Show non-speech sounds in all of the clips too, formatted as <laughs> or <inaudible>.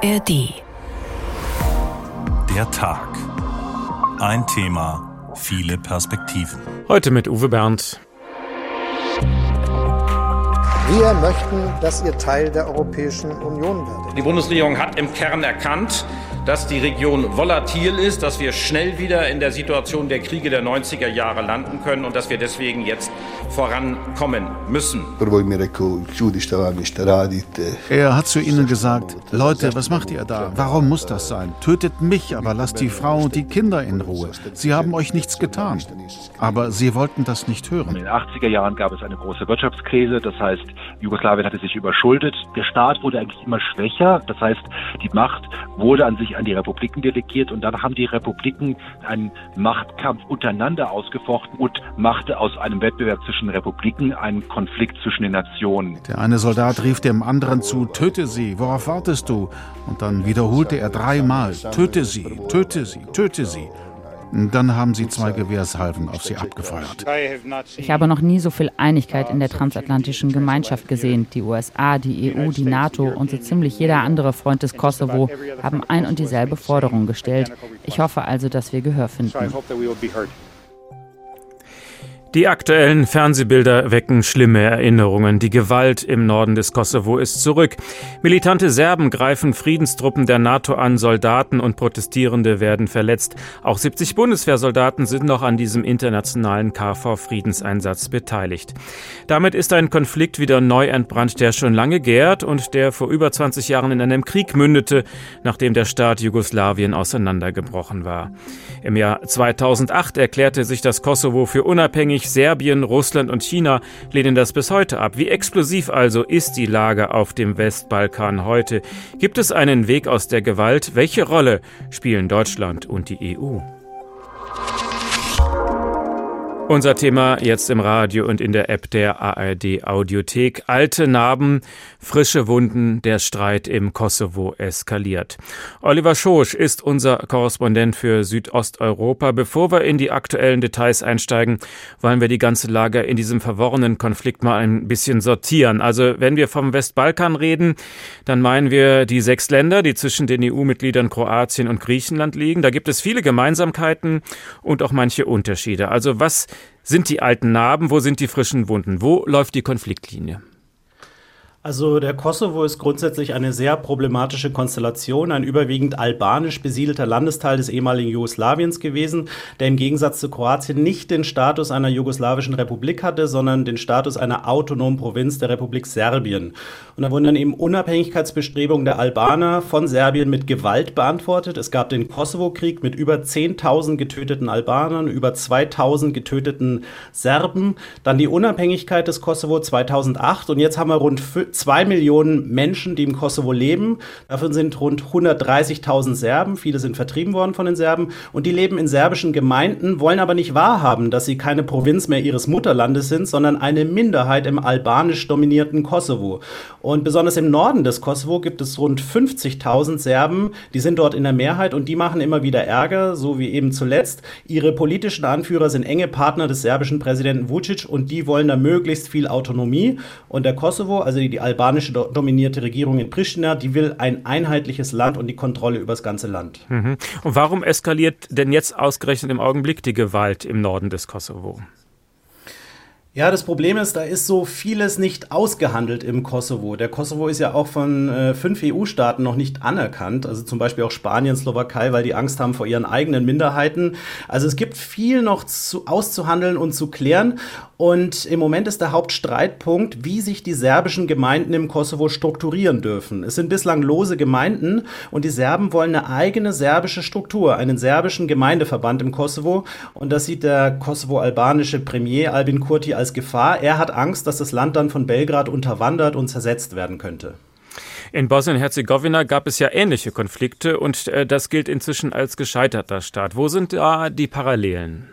ARD. Der Tag. Ein Thema, viele Perspektiven. Heute mit Uwe Bernd. Wir möchten, dass ihr Teil der Europäischen Union werdet. Die Bundesregierung hat im Kern erkannt, dass die Region volatil ist, dass wir schnell wieder in der Situation der Kriege der 90er Jahre landen können und dass wir deswegen jetzt vorankommen müssen. Er hat zu ihnen gesagt, Leute, was macht ihr da? Warum muss das sein? Tötet mich, aber lasst die Frau und die Kinder in Ruhe. Sie haben euch nichts getan. Aber sie wollten das nicht hören. In den 80er Jahren gab es eine große Wirtschaftskrise, das heißt, Jugoslawien hatte sich überschuldet. Der Staat wurde eigentlich immer schwächer, das heißt, die Macht wurde an sich an die Republiken delegiert und dann haben die Republiken einen Machtkampf untereinander ausgefochten und machte aus einem Wettbewerb zwischen Republiken einen Konflikt zwischen den Nationen. Der eine Soldat rief dem anderen zu, töte sie, worauf wartest du? Und dann wiederholte er dreimal, töte sie, töte sie, töte sie. Dann haben sie zwei Gewehrsalven auf sie abgefeuert. Ich habe noch nie so viel Einigkeit in der transatlantischen Gemeinschaft gesehen. Die USA, die EU, die NATO und so ziemlich jeder andere Freund des Kosovo haben ein und dieselbe Forderung gestellt. Ich hoffe also, dass wir Gehör finden. Die aktuellen Fernsehbilder wecken schlimme Erinnerungen. Die Gewalt im Norden des Kosovo ist zurück. Militante Serben greifen Friedenstruppen der NATO an, Soldaten und Protestierende werden verletzt. Auch 70 Bundeswehrsoldaten sind noch an diesem internationalen KV-Friedenseinsatz beteiligt. Damit ist ein Konflikt wieder neu entbrannt, der schon lange gärt und der vor über 20 Jahren in einem Krieg mündete, nachdem der Staat Jugoslawien auseinandergebrochen war. Im Jahr 2008 erklärte sich das Kosovo für unabhängig Serbien, Russland und China lehnen das bis heute ab. Wie explosiv also ist die Lage auf dem Westbalkan heute? Gibt es einen Weg aus der Gewalt? Welche Rolle spielen Deutschland und die EU? Unser Thema jetzt im Radio und in der App der ARD Audiothek. Alte Narben, frische Wunden, der Streit im Kosovo eskaliert. Oliver Schosch ist unser Korrespondent für Südosteuropa. Bevor wir in die aktuellen Details einsteigen, wollen wir die ganze Lage in diesem verworrenen Konflikt mal ein bisschen sortieren. Also wenn wir vom Westbalkan reden, dann meinen wir die sechs Länder, die zwischen den EU-Mitgliedern Kroatien und Griechenland liegen. Da gibt es viele Gemeinsamkeiten und auch manche Unterschiede. Also was sind die alten Narben? Wo sind die frischen Wunden? Wo läuft die Konfliktlinie? Also der Kosovo ist grundsätzlich eine sehr problematische Konstellation, ein überwiegend albanisch besiedelter Landesteil des ehemaligen Jugoslawiens gewesen, der im Gegensatz zu Kroatien nicht den Status einer jugoslawischen Republik hatte, sondern den Status einer autonomen Provinz der Republik Serbien. Und da wurden dann eben Unabhängigkeitsbestrebungen der Albaner von Serbien mit Gewalt beantwortet. Es gab den Kosovo-Krieg mit über 10.000 getöteten Albanern, über 2.000 getöteten Serben, dann die Unabhängigkeit des Kosovo 2008 und jetzt haben wir rund zwei Millionen Menschen, die im Kosovo leben. Davon sind rund 130.000 Serben. Viele sind vertrieben worden von den Serben. Und die leben in serbischen Gemeinden, wollen aber nicht wahrhaben, dass sie keine Provinz mehr ihres Mutterlandes sind, sondern eine Minderheit im albanisch dominierten Kosovo. Und besonders im Norden des Kosovo gibt es rund 50.000 Serben. Die sind dort in der Mehrheit und die machen immer wieder Ärger, so wie eben zuletzt. Ihre politischen Anführer sind enge Partner des serbischen Präsidenten Vucic und die wollen da möglichst viel Autonomie. Und der Kosovo, also die die albanische dominierte Regierung in Pristina, die will ein einheitliches Land und die Kontrolle über das ganze Land. Mhm. Und warum eskaliert denn jetzt ausgerechnet im Augenblick die Gewalt im Norden des Kosovo? Ja, das Problem ist, da ist so vieles nicht ausgehandelt im Kosovo. Der Kosovo ist ja auch von äh, fünf EU-Staaten noch nicht anerkannt, also zum Beispiel auch Spanien, Slowakei, weil die Angst haben vor ihren eigenen Minderheiten. Also es gibt viel noch zu, auszuhandeln und zu klären. Und im Moment ist der Hauptstreitpunkt, wie sich die serbischen Gemeinden im Kosovo strukturieren dürfen. Es sind bislang lose Gemeinden und die Serben wollen eine eigene serbische Struktur, einen serbischen Gemeindeverband im Kosovo. Und das sieht der kosovo-albanische Premier Albin Kurti als Gefahr. Er hat Angst, dass das Land dann von Belgrad unterwandert und zersetzt werden könnte. In Bosnien-Herzegowina gab es ja ähnliche Konflikte und äh, das gilt inzwischen als gescheiterter Staat. Wo sind da die Parallelen?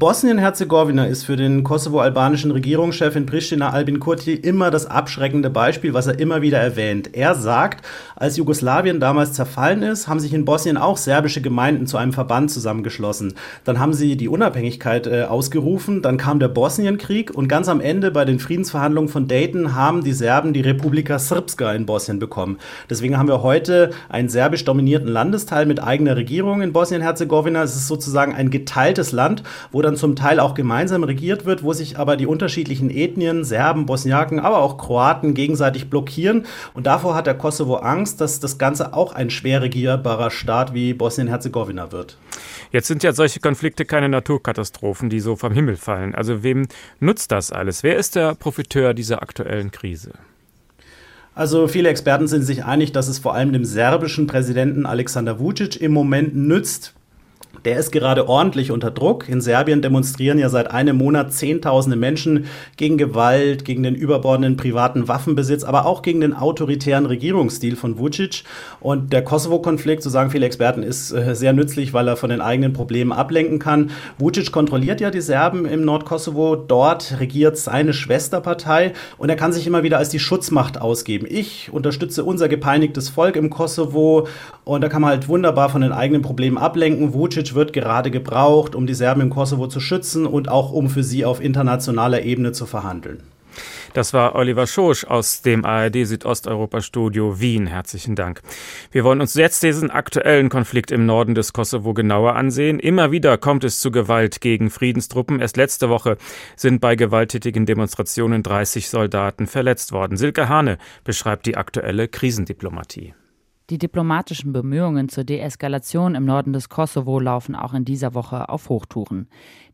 Bosnien-Herzegowina ist für den kosovo-albanischen Regierungschef in Pristina Albin Kurti immer das abschreckende Beispiel, was er immer wieder erwähnt. Er sagt, als Jugoslawien damals zerfallen ist, haben sich in Bosnien auch serbische Gemeinden zu einem Verband zusammengeschlossen. Dann haben sie die Unabhängigkeit äh, ausgerufen, dann kam der Bosnienkrieg und ganz am Ende bei den Friedensverhandlungen von Dayton haben die Serben die Republika Srpska in Bosnien bekommen. Deswegen haben wir heute einen serbisch dominierten Landesteil mit eigener Regierung in Bosnien-Herzegowina. Es ist sozusagen ein geteiltes Land, wo dann dann zum Teil auch gemeinsam regiert wird, wo sich aber die unterschiedlichen Ethnien, Serben, Bosniaken, aber auch Kroaten gegenseitig blockieren. Und davor hat der Kosovo Angst, dass das Ganze auch ein schwer regierbarer Staat wie Bosnien-Herzegowina wird. Jetzt sind ja solche Konflikte keine Naturkatastrophen, die so vom Himmel fallen. Also wem nutzt das alles? Wer ist der Profiteur dieser aktuellen Krise? Also viele Experten sind sich einig, dass es vor allem dem serbischen Präsidenten Alexander Vucic im Moment nützt, der ist gerade ordentlich unter Druck. In Serbien demonstrieren ja seit einem Monat Zehntausende Menschen gegen Gewalt, gegen den überbordenden privaten Waffenbesitz, aber auch gegen den autoritären Regierungsstil von Vucic. Und der Kosovo-Konflikt, so sagen viele Experten, ist äh, sehr nützlich, weil er von den eigenen Problemen ablenken kann. Vucic kontrolliert ja die Serben im Nordkosovo. Dort regiert seine Schwesterpartei und er kann sich immer wieder als die Schutzmacht ausgeben. Ich unterstütze unser gepeinigtes Volk im Kosovo und da kann man halt wunderbar von den eigenen Problemen ablenken. Vucic wird gerade gebraucht, um die Serben im Kosovo zu schützen und auch um für sie auf internationaler Ebene zu verhandeln. Das war Oliver Schosch aus dem ARD Südosteuropa-Studio Wien. Herzlichen Dank. Wir wollen uns jetzt diesen aktuellen Konflikt im Norden des Kosovo genauer ansehen. Immer wieder kommt es zu Gewalt gegen Friedenstruppen. Erst letzte Woche sind bei gewalttätigen Demonstrationen 30 Soldaten verletzt worden. Silke Hane beschreibt die aktuelle Krisendiplomatie. Die diplomatischen Bemühungen zur Deeskalation im Norden des Kosovo laufen auch in dieser Woche auf Hochtouren.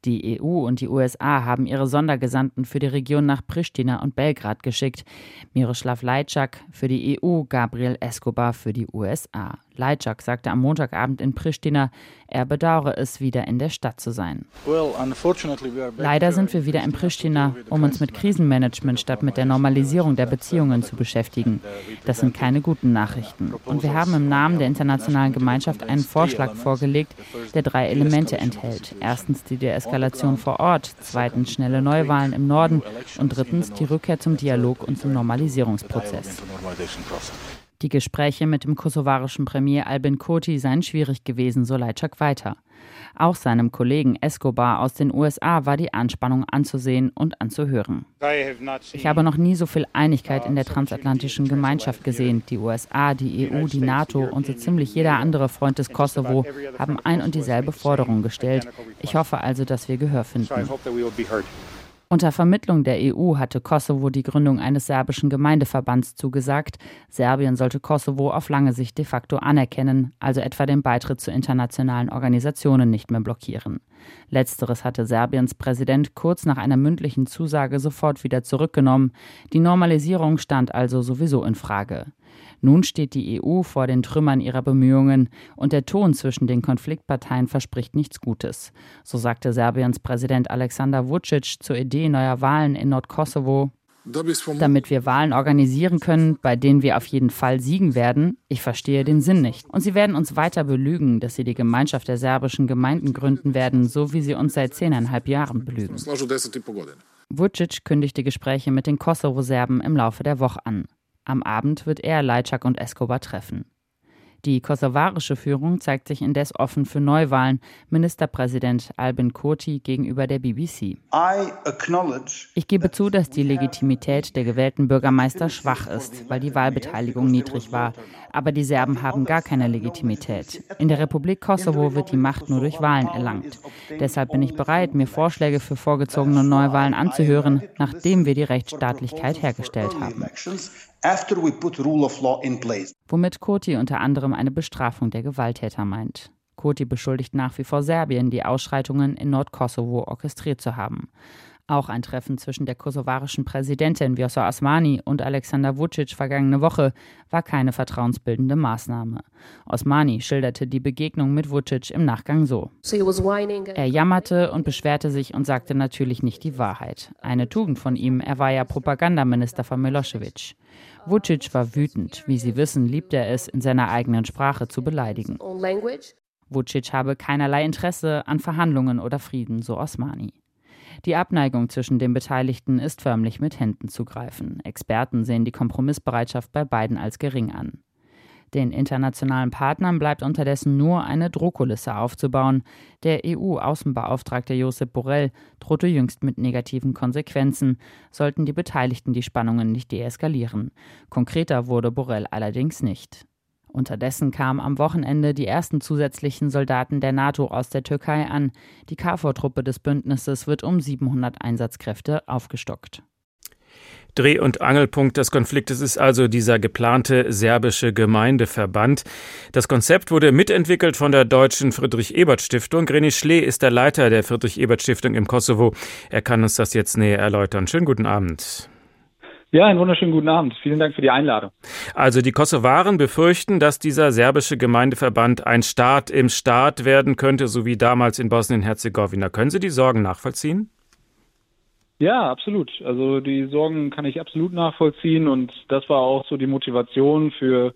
Die EU und die USA haben ihre Sondergesandten für die Region nach Pristina und Belgrad geschickt. Miroslav Lajczak für die EU, Gabriel Escobar für die USA. Lajczak sagte am Montagabend in Pristina, er bedauere es, wieder in der Stadt zu sein. Leider sind wir wieder in Pristina, um uns mit Krisenmanagement statt mit der Normalisierung der Beziehungen zu beschäftigen. Das sind keine guten Nachrichten. Und wir haben im Namen der internationalen Gemeinschaft einen Vorschlag vorgelegt, der drei Elemente enthält. Erstens die Deeskalation vor Ort, zweitens schnelle Neuwahlen im Norden und drittens die Rückkehr zum Dialog und zum Normalisierungsprozess. Die Gespräche mit dem kosovarischen Premier Albin Kurti seien schwierig gewesen, so Leitschak weiter. Auch seinem Kollegen Escobar aus den USA war die Anspannung anzusehen und anzuhören. Ich habe noch nie so viel Einigkeit in der transatlantischen Gemeinschaft gesehen. Die USA, die EU, die NATO und so ziemlich jeder andere Freund des Kosovo haben ein und dieselbe Forderung gestellt. Ich hoffe also, dass wir Gehör finden. Unter Vermittlung der EU hatte Kosovo die Gründung eines serbischen Gemeindeverbands zugesagt. Serbien sollte Kosovo auf lange Sicht de facto anerkennen, also etwa den Beitritt zu internationalen Organisationen nicht mehr blockieren. Letzteres hatte Serbiens Präsident kurz nach einer mündlichen Zusage sofort wieder zurückgenommen. Die Normalisierung stand also sowieso in Frage. Nun steht die EU vor den Trümmern ihrer Bemühungen und der Ton zwischen den Konfliktparteien verspricht nichts Gutes. So sagte Serbiens Präsident Alexander Vucic zur Idee neuer Wahlen in Nordkosovo. Damit wir Wahlen organisieren können, bei denen wir auf jeden Fall siegen werden, ich verstehe den Sinn nicht. Und sie werden uns weiter belügen, dass sie die Gemeinschaft der serbischen Gemeinden gründen werden, so wie sie uns seit zehneinhalb Jahren belügen. Vucic kündigte Gespräche mit den Kosovo-Serben im Laufe der Woche an. Am Abend wird er Lajczak und Escobar treffen. Die kosovarische Führung zeigt sich indes offen für Neuwahlen, Ministerpräsident Albin Kurti gegenüber der BBC. Ich gebe zu, dass die Legitimität der gewählten Bürgermeister schwach ist, weil die Wahlbeteiligung niedrig war. Aber die Serben haben gar keine Legitimität. In der Republik Kosovo wird die Macht nur durch Wahlen erlangt. Deshalb bin ich bereit, mir Vorschläge für vorgezogene Neuwahlen anzuhören, nachdem wir die Rechtsstaatlichkeit hergestellt haben womit Koti unter anderem eine Bestrafung der Gewalttäter meint. Koti beschuldigt nach wie vor Serbien, die Ausschreitungen in Nordkosovo orchestriert zu haben. Auch ein Treffen zwischen der kosovarischen Präsidentin Vjosa Osmani und Alexander Vucic vergangene Woche war keine vertrauensbildende Maßnahme. Osmani schilderte die Begegnung mit Vucic im Nachgang so. Er jammerte und beschwerte sich und sagte natürlich nicht die Wahrheit. Eine Tugend von ihm, er war ja Propagandaminister von Milosevic. Vucic war wütend. Wie Sie wissen, liebt er es, in seiner eigenen Sprache zu beleidigen. Vucic habe keinerlei Interesse an Verhandlungen oder Frieden, so Osmani. Die Abneigung zwischen den Beteiligten ist förmlich mit Händen zu greifen. Experten sehen die Kompromissbereitschaft bei beiden als gering an. Den internationalen Partnern bleibt unterdessen nur eine Drohkulisse aufzubauen. Der EU-Außenbeauftragte Josep Borrell drohte jüngst mit negativen Konsequenzen, sollten die Beteiligten die Spannungen nicht deeskalieren. Konkreter wurde Borrell allerdings nicht. Unterdessen kamen am Wochenende die ersten zusätzlichen Soldaten der NATO aus der Türkei an. Die KFOR-Truppe des Bündnisses wird um 700 Einsatzkräfte aufgestockt. Dreh- und Angelpunkt des Konfliktes ist also dieser geplante serbische Gemeindeverband. Das Konzept wurde mitentwickelt von der deutschen Friedrich-Ebert-Stiftung. René Schlee ist der Leiter der Friedrich-Ebert-Stiftung im Kosovo. Er kann uns das jetzt näher erläutern. Schönen guten Abend. Ja, einen wunderschönen guten Abend. Vielen Dank für die Einladung. Also die Kosovaren befürchten, dass dieser serbische Gemeindeverband ein Staat im Staat werden könnte, so wie damals in Bosnien-Herzegowina. Können Sie die Sorgen nachvollziehen? Ja, absolut. Also die Sorgen kann ich absolut nachvollziehen und das war auch so die Motivation für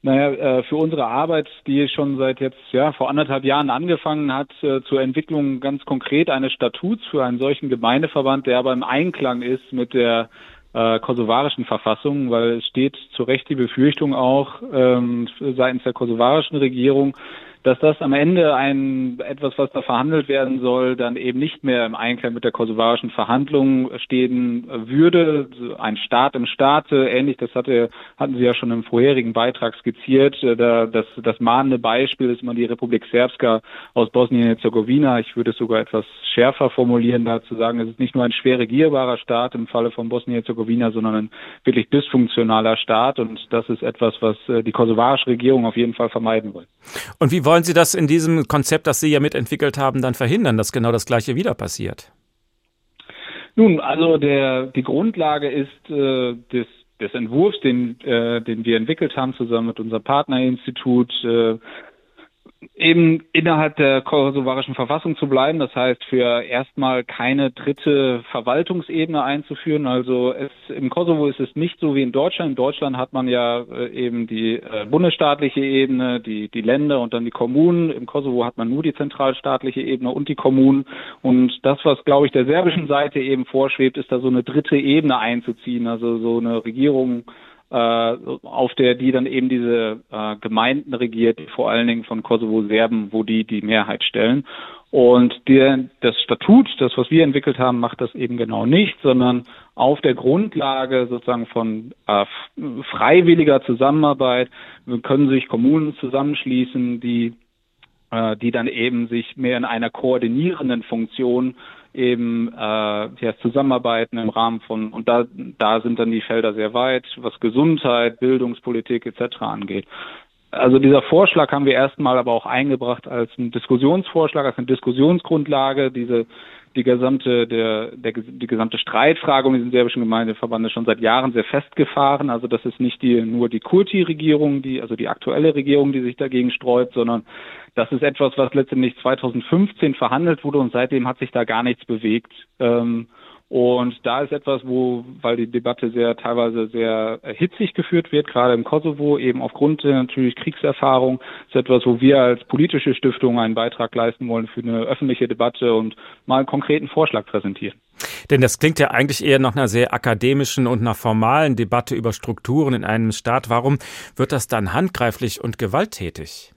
naja, äh, für unsere Arbeit, die schon seit jetzt ja vor anderthalb Jahren angefangen hat, äh, zur Entwicklung ganz konkret eines Statuts für einen solchen Gemeindeverband, der aber im Einklang ist mit der äh, kosovarischen Verfassung, weil es steht zu Recht die Befürchtung auch ähm, seitens der kosovarischen Regierung, dass das am Ende ein etwas, was da verhandelt werden soll, dann eben nicht mehr im Einklang mit der kosovarischen Verhandlung stehen würde. Ein Staat im Staate, ähnlich, das hatte, hatten Sie ja schon im vorherigen Beitrag skizziert. Da, das, das mahnende Beispiel ist immer die Republik Serbska aus Bosnien-Herzegowina. Ich würde es sogar etwas schärfer formulieren, da zu sagen, es ist nicht nur ein schwer regierbarer Staat im Falle von Bosnien-Herzegowina, sondern ein wirklich dysfunktionaler Staat. Und das ist etwas, was äh, die kosovarische Regierung auf jeden Fall vermeiden will. Und wie wollen Sie das in diesem Konzept, das Sie ja mitentwickelt haben, dann verhindern, dass genau das Gleiche wieder passiert? Nun, also der, die Grundlage ist äh, des, des Entwurfs, den, äh, den wir entwickelt haben, zusammen mit unserem Partnerinstitut, äh, eben innerhalb der kosovarischen Verfassung zu bleiben. Das heißt, für erstmal keine dritte Verwaltungsebene einzuführen. Also es, im Kosovo ist es nicht so wie in Deutschland. In Deutschland hat man ja äh, eben die äh, bundesstaatliche Ebene, die, die Länder und dann die Kommunen. Im Kosovo hat man nur die zentralstaatliche Ebene und die Kommunen. Und das, was, glaube ich, der serbischen Seite eben vorschwebt, ist da so eine dritte Ebene einzuziehen. Also so eine Regierung auf der die dann eben diese äh, Gemeinden regiert, vor allen Dingen von Kosovo-Serben, wo die die Mehrheit stellen. Und der, das Statut, das, was wir entwickelt haben, macht das eben genau nicht, sondern auf der Grundlage sozusagen von äh, freiwilliger Zusammenarbeit können sich Kommunen zusammenschließen, die, äh, die dann eben sich mehr in einer koordinierenden Funktion eben äh, ja, zusammenarbeiten im Rahmen von und da da sind dann die Felder sehr weit, was Gesundheit, Bildungspolitik etc. angeht. Also dieser Vorschlag haben wir erstmal aber auch eingebracht als einen Diskussionsvorschlag, als eine Diskussionsgrundlage. Diese die gesamte, der, der, die gesamte Streitfrage um diesen serbischen Gemeindeverband ist schon seit Jahren sehr festgefahren. Also das ist nicht die, nur die Kurti-Regierung, die, also die aktuelle Regierung, die sich dagegen sträubt, sondern das ist etwas, was letztendlich 2015 verhandelt wurde und seitdem hat sich da gar nichts bewegt. Ähm, und da ist etwas, wo, weil die Debatte sehr teilweise sehr hitzig geführt wird, gerade im Kosovo, eben aufgrund der natürlich Kriegserfahrung, ist etwas, wo wir als politische Stiftung einen Beitrag leisten wollen für eine öffentliche Debatte und mal einen konkreten Vorschlag präsentieren. Denn das klingt ja eigentlich eher nach einer sehr akademischen und einer formalen Debatte über Strukturen in einem Staat. Warum wird das dann handgreiflich und gewalttätig?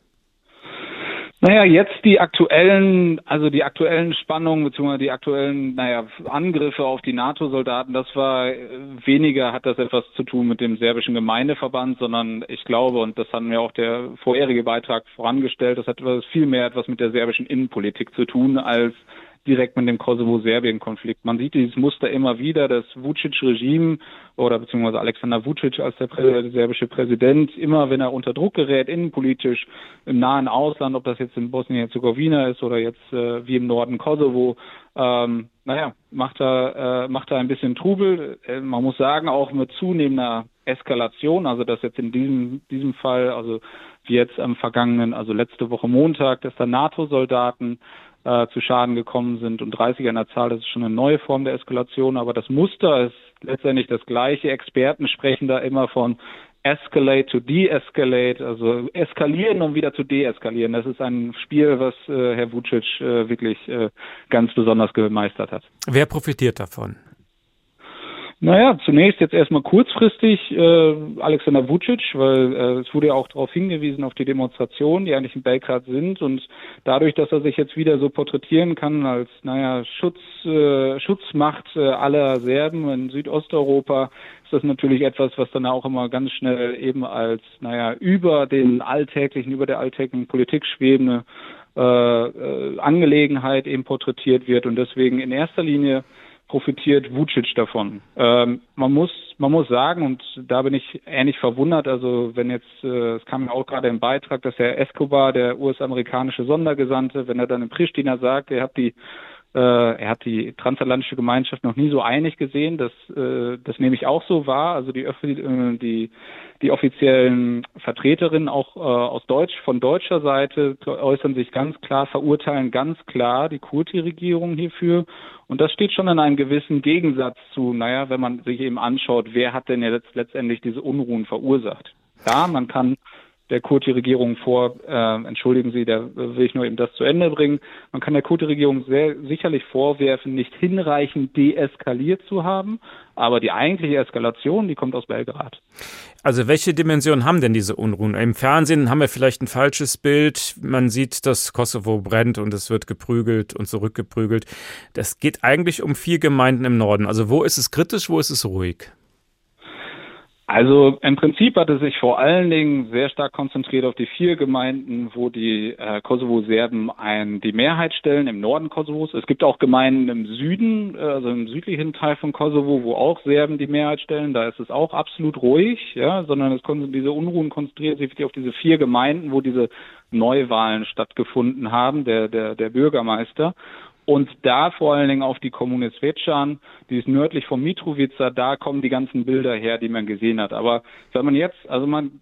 Naja, jetzt die aktuellen, also die aktuellen Spannungen beziehungsweise die aktuellen, naja, Angriffe auf die NATO-Soldaten, das war äh, weniger hat das etwas zu tun mit dem serbischen Gemeindeverband, sondern ich glaube, und das hat mir auch der vorherige Beitrag vorangestellt, das hat viel mehr etwas mit der serbischen Innenpolitik zu tun als direkt mit dem Kosovo-Serbien-Konflikt. Man sieht dieses Muster immer wieder, das Vucic-Regime oder beziehungsweise Alexander Vucic als der, Prä der serbische Präsident, immer wenn er unter Druck gerät, innenpolitisch im nahen Ausland, ob das jetzt in Bosnien-Herzegowina ist oder jetzt äh, wie im Norden Kosovo, ähm, naja, macht er, äh, macht er ein bisschen Trubel. Äh, man muss sagen, auch mit zunehmender Eskalation, also dass jetzt in diesem, diesem Fall, also wie jetzt am vergangenen, also letzte Woche Montag, dass da NATO-Soldaten äh, zu Schaden gekommen sind und 30er in der Zahl, das ist schon eine neue Form der Eskalation, aber das Muster ist letztendlich das gleiche. Experten sprechen da immer von escalate to de-escalate, also eskalieren, um wieder zu deeskalieren. Das ist ein Spiel, was äh, Herr Vucic äh, wirklich äh, ganz besonders gemeistert hat. Wer profitiert davon? Naja, zunächst jetzt erstmal kurzfristig äh, Alexander Vucic, weil äh, es wurde ja auch darauf hingewiesen, auf die Demonstrationen, die eigentlich in Belgrad sind. Und dadurch, dass er sich jetzt wieder so porträtieren kann als, naja, Schutz, äh, Schutzmacht äh, aller Serben in Südosteuropa, ist das natürlich etwas, was dann auch immer ganz schnell eben als, naja, über den alltäglichen, über der alltäglichen Politik schwebende äh, äh, Angelegenheit eben porträtiert wird. Und deswegen in erster Linie profitiert Vucic davon. Ähm, man muss man muss sagen und da bin ich ähnlich verwundert. Also wenn jetzt äh, es kam ja auch gerade im Beitrag, dass Herr Escobar, der US-amerikanische Sondergesandte, wenn er dann in Pristina sagt, er hat die er hat die transatlantische Gemeinschaft noch nie so einig gesehen. Das, äh, das nehme ich auch so wahr. Also die, äh, die, die offiziellen Vertreterinnen auch äh, aus Deutsch, von deutscher Seite äußern sich ganz klar, verurteilen ganz klar die Kurti-Regierung hierfür. Und das steht schon in einem gewissen Gegensatz zu, naja, wenn man sich eben anschaut, wer hat denn jetzt letztendlich diese Unruhen verursacht. Ja, man kann der Kurti-Regierung vor, äh, entschuldigen Sie, da will ich nur eben das zu Ende bringen. Man kann der Kurti-Regierung sehr sicherlich vorwerfen, nicht hinreichend deeskaliert zu haben, aber die eigentliche Eskalation, die kommt aus Belgrad. Also welche Dimension haben denn diese Unruhen? Im Fernsehen haben wir vielleicht ein falsches Bild. Man sieht, dass Kosovo brennt und es wird geprügelt und zurückgeprügelt. Das geht eigentlich um vier Gemeinden im Norden. Also wo ist es kritisch, wo ist es ruhig? Also im Prinzip hat es sich vor allen Dingen sehr stark konzentriert auf die vier Gemeinden, wo die äh, Kosovo-Serben ein, die Mehrheit stellen im Norden Kosovos. Es gibt auch Gemeinden im Süden, äh, also im südlichen Teil von Kosovo, wo auch Serben die Mehrheit stellen. Da ist es auch absolut ruhig, ja, sondern es diese Unruhen konzentrieren sich auf diese vier Gemeinden, wo diese Neuwahlen stattgefunden haben, der, der, der Bürgermeister und da vor allen Dingen auf die Kommune Svečan, die ist nördlich von Mitrovica, da kommen die ganzen Bilder her, die man gesehen hat. Aber wenn man jetzt, also man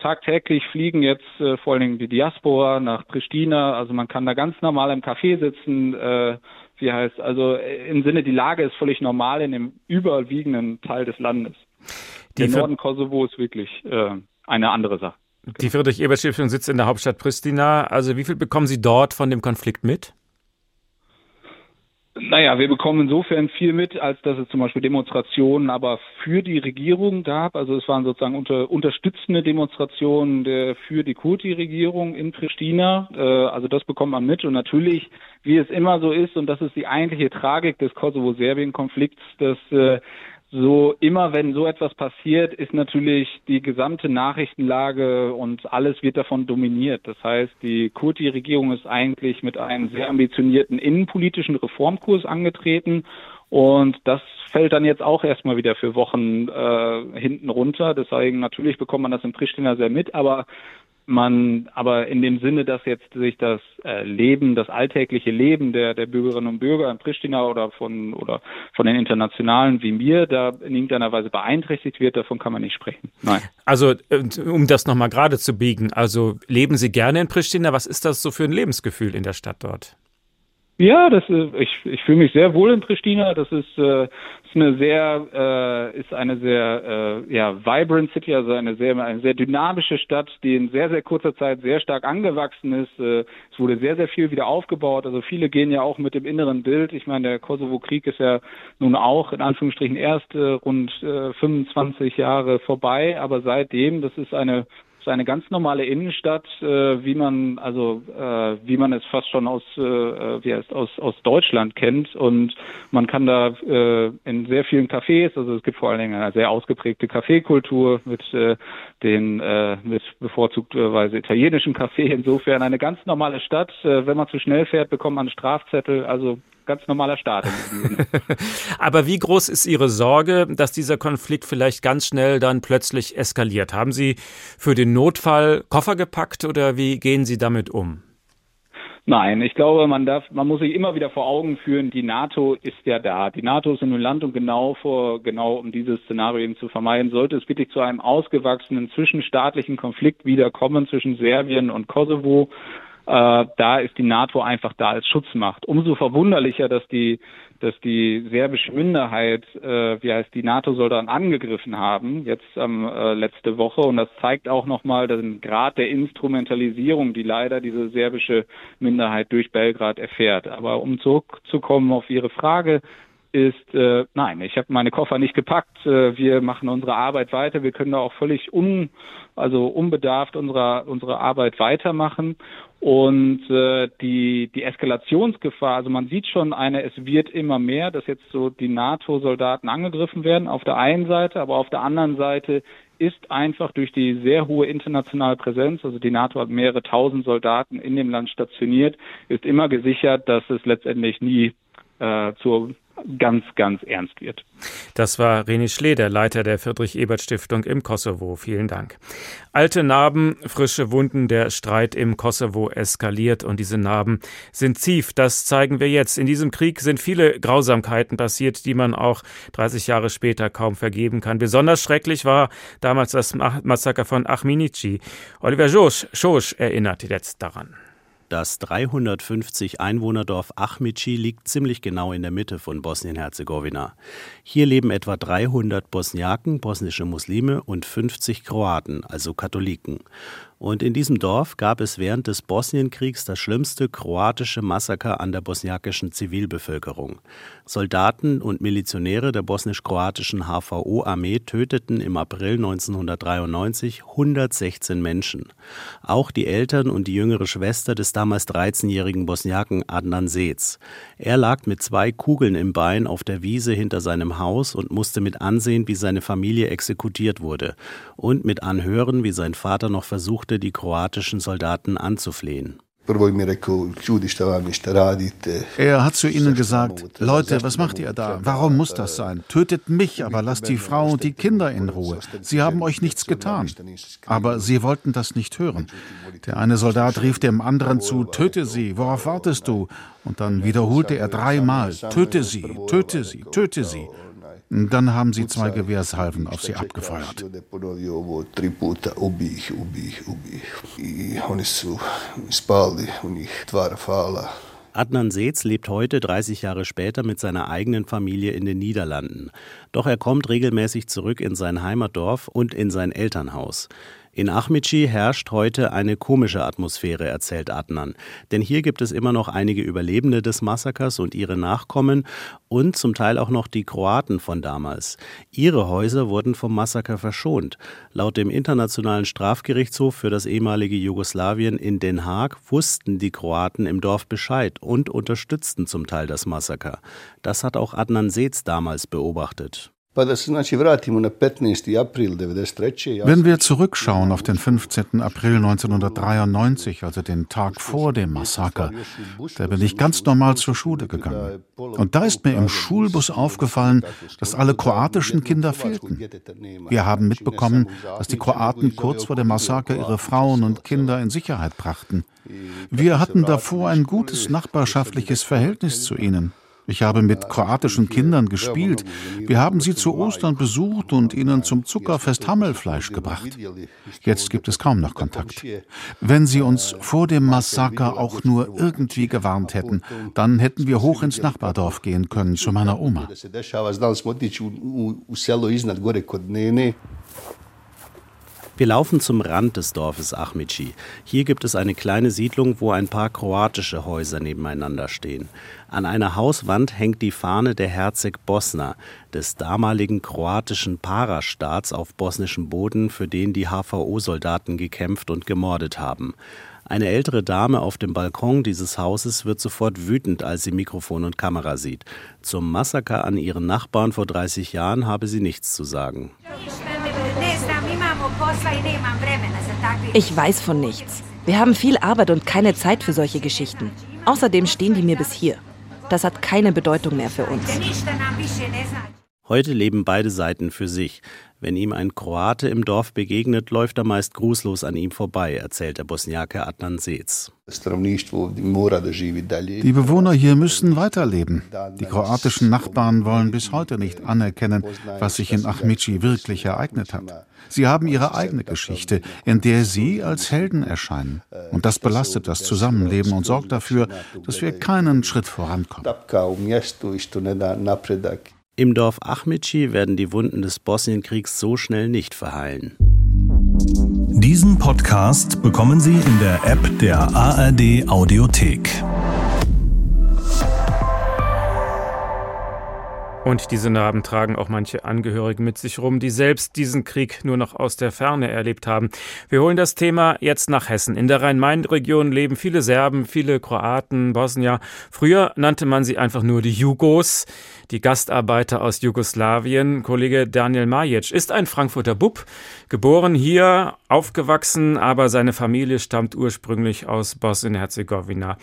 tagtäglich fliegen jetzt äh, vor allen Dingen die Diaspora nach Pristina, also man kann da ganz normal im Café sitzen, äh, wie heißt, also äh, im Sinne, die Lage ist völlig normal in dem überwiegenden Teil des Landes. Die Der Norden Kosovo ist wirklich äh, eine andere Sache. Die Friedrich-Ebert-Stiftung sitzt in der Hauptstadt Pristina. Also wie viel bekommen Sie dort von dem Konflikt mit? Naja, wir bekommen insofern viel mit, als dass es zum Beispiel Demonstrationen aber für die Regierung gab. Also es waren sozusagen unter, unterstützende Demonstrationen der, für die Kurti-Regierung in Pristina. Äh, also das bekommt man mit. Und natürlich, wie es immer so ist, und das ist die eigentliche Tragik des Kosovo-Serbien-Konflikts, dass äh, so immer wenn so etwas passiert, ist natürlich die gesamte Nachrichtenlage und alles wird davon dominiert. Das heißt, die Kurti-Regierung ist eigentlich mit einem sehr ambitionierten innenpolitischen Reformkurs angetreten und das fällt dann jetzt auch erstmal wieder für Wochen äh, hinten runter. Deswegen natürlich bekommt man das in Pristina sehr mit, aber man aber in dem Sinne, dass jetzt sich das äh, Leben, das alltägliche Leben der, der Bürgerinnen und Bürger in Pristina oder von oder von den Internationalen wie mir da in irgendeiner Weise beeinträchtigt wird, davon kann man nicht sprechen. Nein. Also äh, um das nochmal gerade zu biegen, also leben Sie gerne in Pristina? Was ist das so für ein Lebensgefühl in der Stadt dort? Ja, das ist, ich, ich fühle mich sehr wohl in Pristina. Das ist, äh, ist eine sehr, äh, ist eine sehr, äh, ja, vibrant City, also eine sehr, eine sehr dynamische Stadt, die in sehr, sehr kurzer Zeit sehr stark angewachsen ist. Äh, es wurde sehr, sehr viel wieder aufgebaut. Also viele gehen ja auch mit dem inneren Bild. Ich meine, der Kosovo-Krieg ist ja nun auch in Anführungsstrichen erst äh, rund äh, 25 Jahre vorbei, aber seitdem, das ist eine eine ganz normale Innenstadt, äh, wie man also äh, wie man es fast schon aus äh, wie heißt aus aus Deutschland kennt und man kann da äh, in sehr vielen Cafés, also es gibt vor allen Dingen eine sehr ausgeprägte Kaffeekultur mit äh, den äh, mit bevorzugterweise italienischen Kaffee. Insofern eine ganz normale Stadt. Äh, wenn man zu schnell fährt, bekommt man einen Strafzettel. Also ganz normaler Staat. <laughs> Aber wie groß ist Ihre Sorge, dass dieser Konflikt vielleicht ganz schnell dann plötzlich eskaliert? Haben Sie für den Notfall Koffer gepackt oder wie gehen Sie damit um? Nein, ich glaube, man darf, man muss sich immer wieder vor Augen führen, die NATO ist ja da. Die NATO ist in einem Land und genau vor, genau um dieses Szenario eben zu vermeiden, sollte es wirklich zu einem ausgewachsenen zwischenstaatlichen Konflikt wiederkommen zwischen Serbien und Kosovo, Äh, da ist die NATO einfach da als Schutzmacht. Umso verwunderlicher, dass die dass die serbische Minderheit, äh, wie heißt die NATO-Soldaten angegriffen haben, jetzt ähm, äh, letzte Woche. Und das zeigt auch nochmal den Grad der Instrumentalisierung, die leider diese serbische Minderheit durch Belgrad erfährt. Aber um zurückzukommen auf Ihre Frage, ist, äh, nein, ich habe meine Koffer nicht gepackt. Äh, wir machen unsere Arbeit weiter. Wir können da auch völlig un, also unbedarft unserer, unsere Arbeit weitermachen. Und äh, die, die Eskalationsgefahr, also man sieht schon eine, es wird immer mehr, dass jetzt so die NATO-Soldaten angegriffen werden, auf der einen Seite, aber auf der anderen Seite ist einfach durch die sehr hohe internationale Präsenz, also die NATO hat mehrere tausend Soldaten in dem Land stationiert, ist immer gesichert, dass es letztendlich nie äh, zur ganz, ganz ernst wird. Das war René Schleder, Leiter der Friedrich-Ebert-Stiftung im Kosovo. Vielen Dank. Alte Narben, frische Wunden, der Streit im Kosovo eskaliert und diese Narben sind tief. Das zeigen wir jetzt. In diesem Krieg sind viele Grausamkeiten passiert, die man auch 30 Jahre später kaum vergeben kann. Besonders schrecklich war damals das Massaker von Achminici. Oliver Schosch erinnert jetzt daran. Das 350 Einwohnerdorf Achmici liegt ziemlich genau in der Mitte von Bosnien-Herzegowina. Hier leben etwa 300 Bosniaken, bosnische Muslime und 50 Kroaten, also Katholiken. Und in diesem Dorf gab es während des Bosnienkriegs das schlimmste kroatische Massaker an der bosniakischen Zivilbevölkerung. Soldaten und Milizionäre der bosnisch-kroatischen HVO-Armee töteten im April 1993 116 Menschen. Auch die Eltern und die jüngere Schwester des damals 13-jährigen Bosniaken Adnan Seetz. Er lag mit zwei Kugeln im Bein auf der Wiese hinter seinem Haus und musste mit ansehen, wie seine Familie exekutiert wurde und mit anhören, wie sein Vater noch versuchte, versuchte, die kroatischen Soldaten anzuflehen. Er hat zu ihnen gesagt, Leute, was macht ihr da? Warum muss das sein? Tötet mich, aber lasst die Frau und die Kinder in Ruhe. Sie haben euch nichts getan. Aber sie wollten das nicht hören. Der eine Soldat rief dem anderen zu, töte sie, worauf wartest du? Und dann wiederholte er dreimal, töte sie, töte sie, töte sie. Dann haben sie zwei Gewehrshalven auf sie abgefeuert. Adnan Seetz lebt heute 30 Jahre später mit seiner eigenen Familie in den Niederlanden. Doch er kommt regelmäßig zurück in sein Heimatdorf und in sein Elternhaus. In Achmici herrscht heute eine komische Atmosphäre, erzählt Adnan. Denn hier gibt es immer noch einige Überlebende des Massakers und ihre Nachkommen und zum Teil auch noch die Kroaten von damals. Ihre Häuser wurden vom Massaker verschont. Laut dem Internationalen Strafgerichtshof für das ehemalige Jugoslawien in Den Haag wussten die Kroaten im Dorf Bescheid und unterstützten zum Teil das Massaker. Das hat auch Adnan Seetz damals beobachtet. Wenn wir zurückschauen auf den 15. April 1993, also den Tag vor dem Massaker, da bin ich ganz normal zur Schule gegangen. Und da ist mir im Schulbus aufgefallen, dass alle kroatischen Kinder fehlten. Wir haben mitbekommen, dass die Kroaten kurz vor dem Massaker ihre Frauen und Kinder in Sicherheit brachten. Wir hatten davor ein gutes nachbarschaftliches Verhältnis zu ihnen. Ich habe mit kroatischen Kindern gespielt. Wir haben sie zu Ostern besucht und ihnen zum Zuckerfest Hammelfleisch gebracht. Jetzt gibt es kaum noch Kontakt. Wenn sie uns vor dem Massaker auch nur irgendwie gewarnt hätten, dann hätten wir hoch ins Nachbardorf gehen können zu meiner Oma. Wir laufen zum Rand des Dorfes Achmici. Hier gibt es eine kleine Siedlung, wo ein paar kroatische Häuser nebeneinander stehen. An einer Hauswand hängt die Fahne der Herzeg Bosna, des damaligen kroatischen Parastaats auf bosnischem Boden, für den die HVO-Soldaten gekämpft und gemordet haben. Eine ältere Dame auf dem Balkon dieses Hauses wird sofort wütend, als sie Mikrofon und Kamera sieht. Zum Massaker an ihren Nachbarn vor 30 Jahren habe sie nichts zu sagen. Ich weiß von nichts. Wir haben viel Arbeit und keine Zeit für solche Geschichten. Außerdem stehen die mir bis hier. Das hat keine Bedeutung mehr für uns. Heute leben beide Seiten für sich. Wenn ihm ein Kroate im Dorf begegnet, läuft er meist grußlos an ihm vorbei, erzählt der Bosniake Adnan Seetz. Die Bewohner hier müssen weiterleben. Die kroatischen Nachbarn wollen bis heute nicht anerkennen, was sich in Ahmici wirklich ereignet hat. Sie haben ihre eigene Geschichte, in der sie als Helden erscheinen. Und das belastet das Zusammenleben und sorgt dafür, dass wir keinen Schritt vorankommen. Im Dorf Ahmici werden die Wunden des Bosnienkriegs so schnell nicht verheilen. Diesen Podcast bekommen Sie in der App der ARD Audiothek. Und diese Narben tragen auch manche Angehörige mit sich rum, die selbst diesen Krieg nur noch aus der Ferne erlebt haben. Wir holen das Thema jetzt nach Hessen. In der Rhein-Main-Region leben viele Serben, viele Kroaten, Bosnier. Früher nannte man sie einfach nur die Jugos die Gastarbeiter aus Jugoslawien. Kollege Daniel Majic ist ein Frankfurter Bub, geboren hier, aufgewachsen, aber seine Familie stammt ursprünglich aus Bosnien-Herzegowina.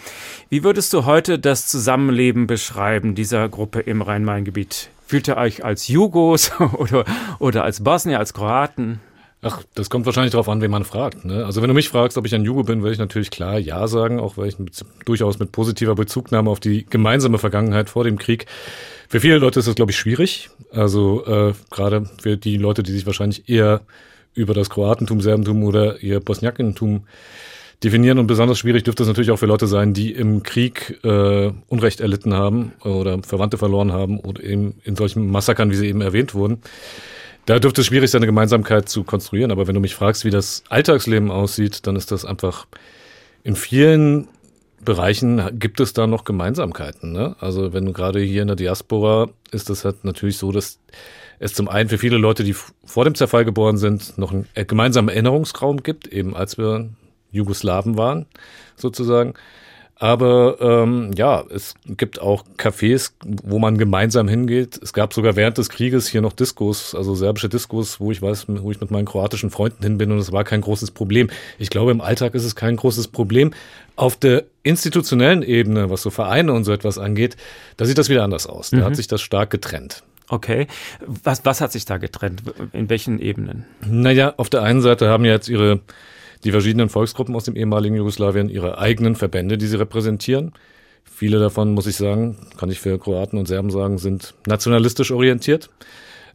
Wie würdest du heute das Zusammenleben beschreiben dieser Gruppe im Rhein-Main-Gebiet? Fühlt ihr euch als Jugos <laughs> oder, oder als Bosnier, als Kroaten? Ach, das kommt wahrscheinlich darauf an, wen man fragt. Ne? Also wenn du mich fragst, ob ich ein Jugo bin, würde ich natürlich klar Ja sagen, auch weil ich mit, durchaus mit positiver Bezugnahme auf die gemeinsame Vergangenheit vor dem Krieg für viele Leute ist das, glaube ich, schwierig. Also äh, gerade für die Leute, die sich wahrscheinlich eher über das Kroatentum, Serbentum oder ihr Bosniakentum definieren. Und besonders schwierig dürfte es natürlich auch für Leute sein, die im Krieg äh, Unrecht erlitten haben oder Verwandte verloren haben oder eben in solchen Massakern, wie sie eben erwähnt wurden. Da dürfte es schwierig sein, eine Gemeinsamkeit zu konstruieren. Aber wenn du mich fragst, wie das Alltagsleben aussieht, dann ist das einfach in vielen Bereichen gibt es da noch Gemeinsamkeiten. Ne? Also wenn gerade hier in der Diaspora ist es halt natürlich so, dass es zum einen für viele Leute, die vor dem Zerfall geboren sind, noch einen gemeinsamen Erinnerungsraum gibt, eben als wir Jugoslawen waren, sozusagen. Aber ähm, ja, es gibt auch Cafés, wo man gemeinsam hingeht. Es gab sogar während des Krieges hier noch Diskos, also serbische Diskos, wo ich weiß, wo ich mit meinen kroatischen Freunden hin bin und es war kein großes Problem. Ich glaube, im Alltag ist es kein großes Problem. Auf der institutionellen Ebene, was so Vereine und so etwas angeht, da sieht das wieder anders aus. Da mhm. hat sich das stark getrennt. Okay. Was, was hat sich da getrennt? In welchen Ebenen? Naja, auf der einen Seite haben ja jetzt ihre die verschiedenen Volksgruppen aus dem ehemaligen Jugoslawien ihre eigenen Verbände, die sie repräsentieren. Viele davon, muss ich sagen, kann ich für Kroaten und Serben sagen, sind nationalistisch orientiert.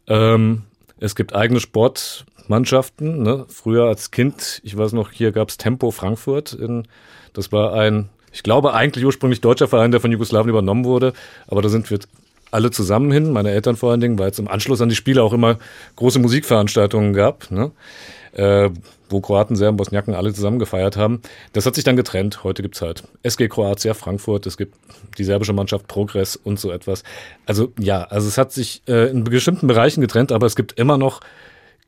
Ähm, es gibt eigene Sportmannschaften. Ne? Früher als Kind, ich weiß noch, hier gab es Tempo Frankfurt. In, das war ein, ich glaube, eigentlich ursprünglich deutscher Verein, der von Jugoslawien übernommen wurde. Aber da sind wir alle zusammen hin, meine Eltern vor allen Dingen, weil es im Anschluss an die Spiele auch immer große Musikveranstaltungen gab. Ne? Äh, wo Kroaten, Serben, Bosniaken alle zusammen gefeiert haben. Das hat sich dann getrennt. Heute gibt's halt SG Kroatia Frankfurt, es gibt die serbische Mannschaft Progress und so etwas. Also ja, also es hat sich äh, in bestimmten Bereichen getrennt, aber es gibt immer noch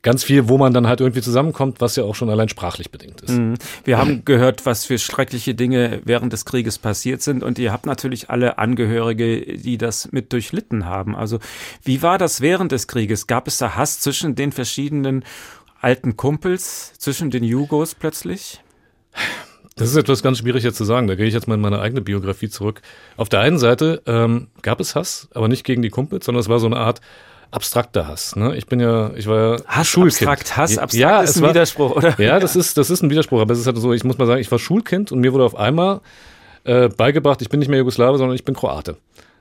ganz viel, wo man dann halt irgendwie zusammenkommt, was ja auch schon allein sprachlich bedingt ist. Mhm. Wir haben gehört, was für schreckliche Dinge während des Krieges passiert sind und ihr habt natürlich alle Angehörige, die das mit durchlitten haben. Also wie war das während des Krieges? Gab es da Hass zwischen den verschiedenen alten Kumpels zwischen den Jugos plötzlich? Das ist etwas ganz schwierig jetzt zu sagen. Da gehe ich jetzt mal in meine eigene Biografie zurück. Auf der einen Seite ähm, gab es Hass, aber nicht gegen die Kumpels, sondern es war so eine Art abstrakter Hass. Ne? Ich bin ja, ich war ja Hass, Schulkind. Abstrakt, Hass, abstrakt ja, ist ein war, Widerspruch, oder? Ja, das ist, das ist ein Widerspruch. Aber es ist halt so, ich muss mal sagen, ich war Schulkind und mir wurde auf einmal äh, beigebracht, ich bin nicht mehr Jugoslawe, sondern ich bin Kroate.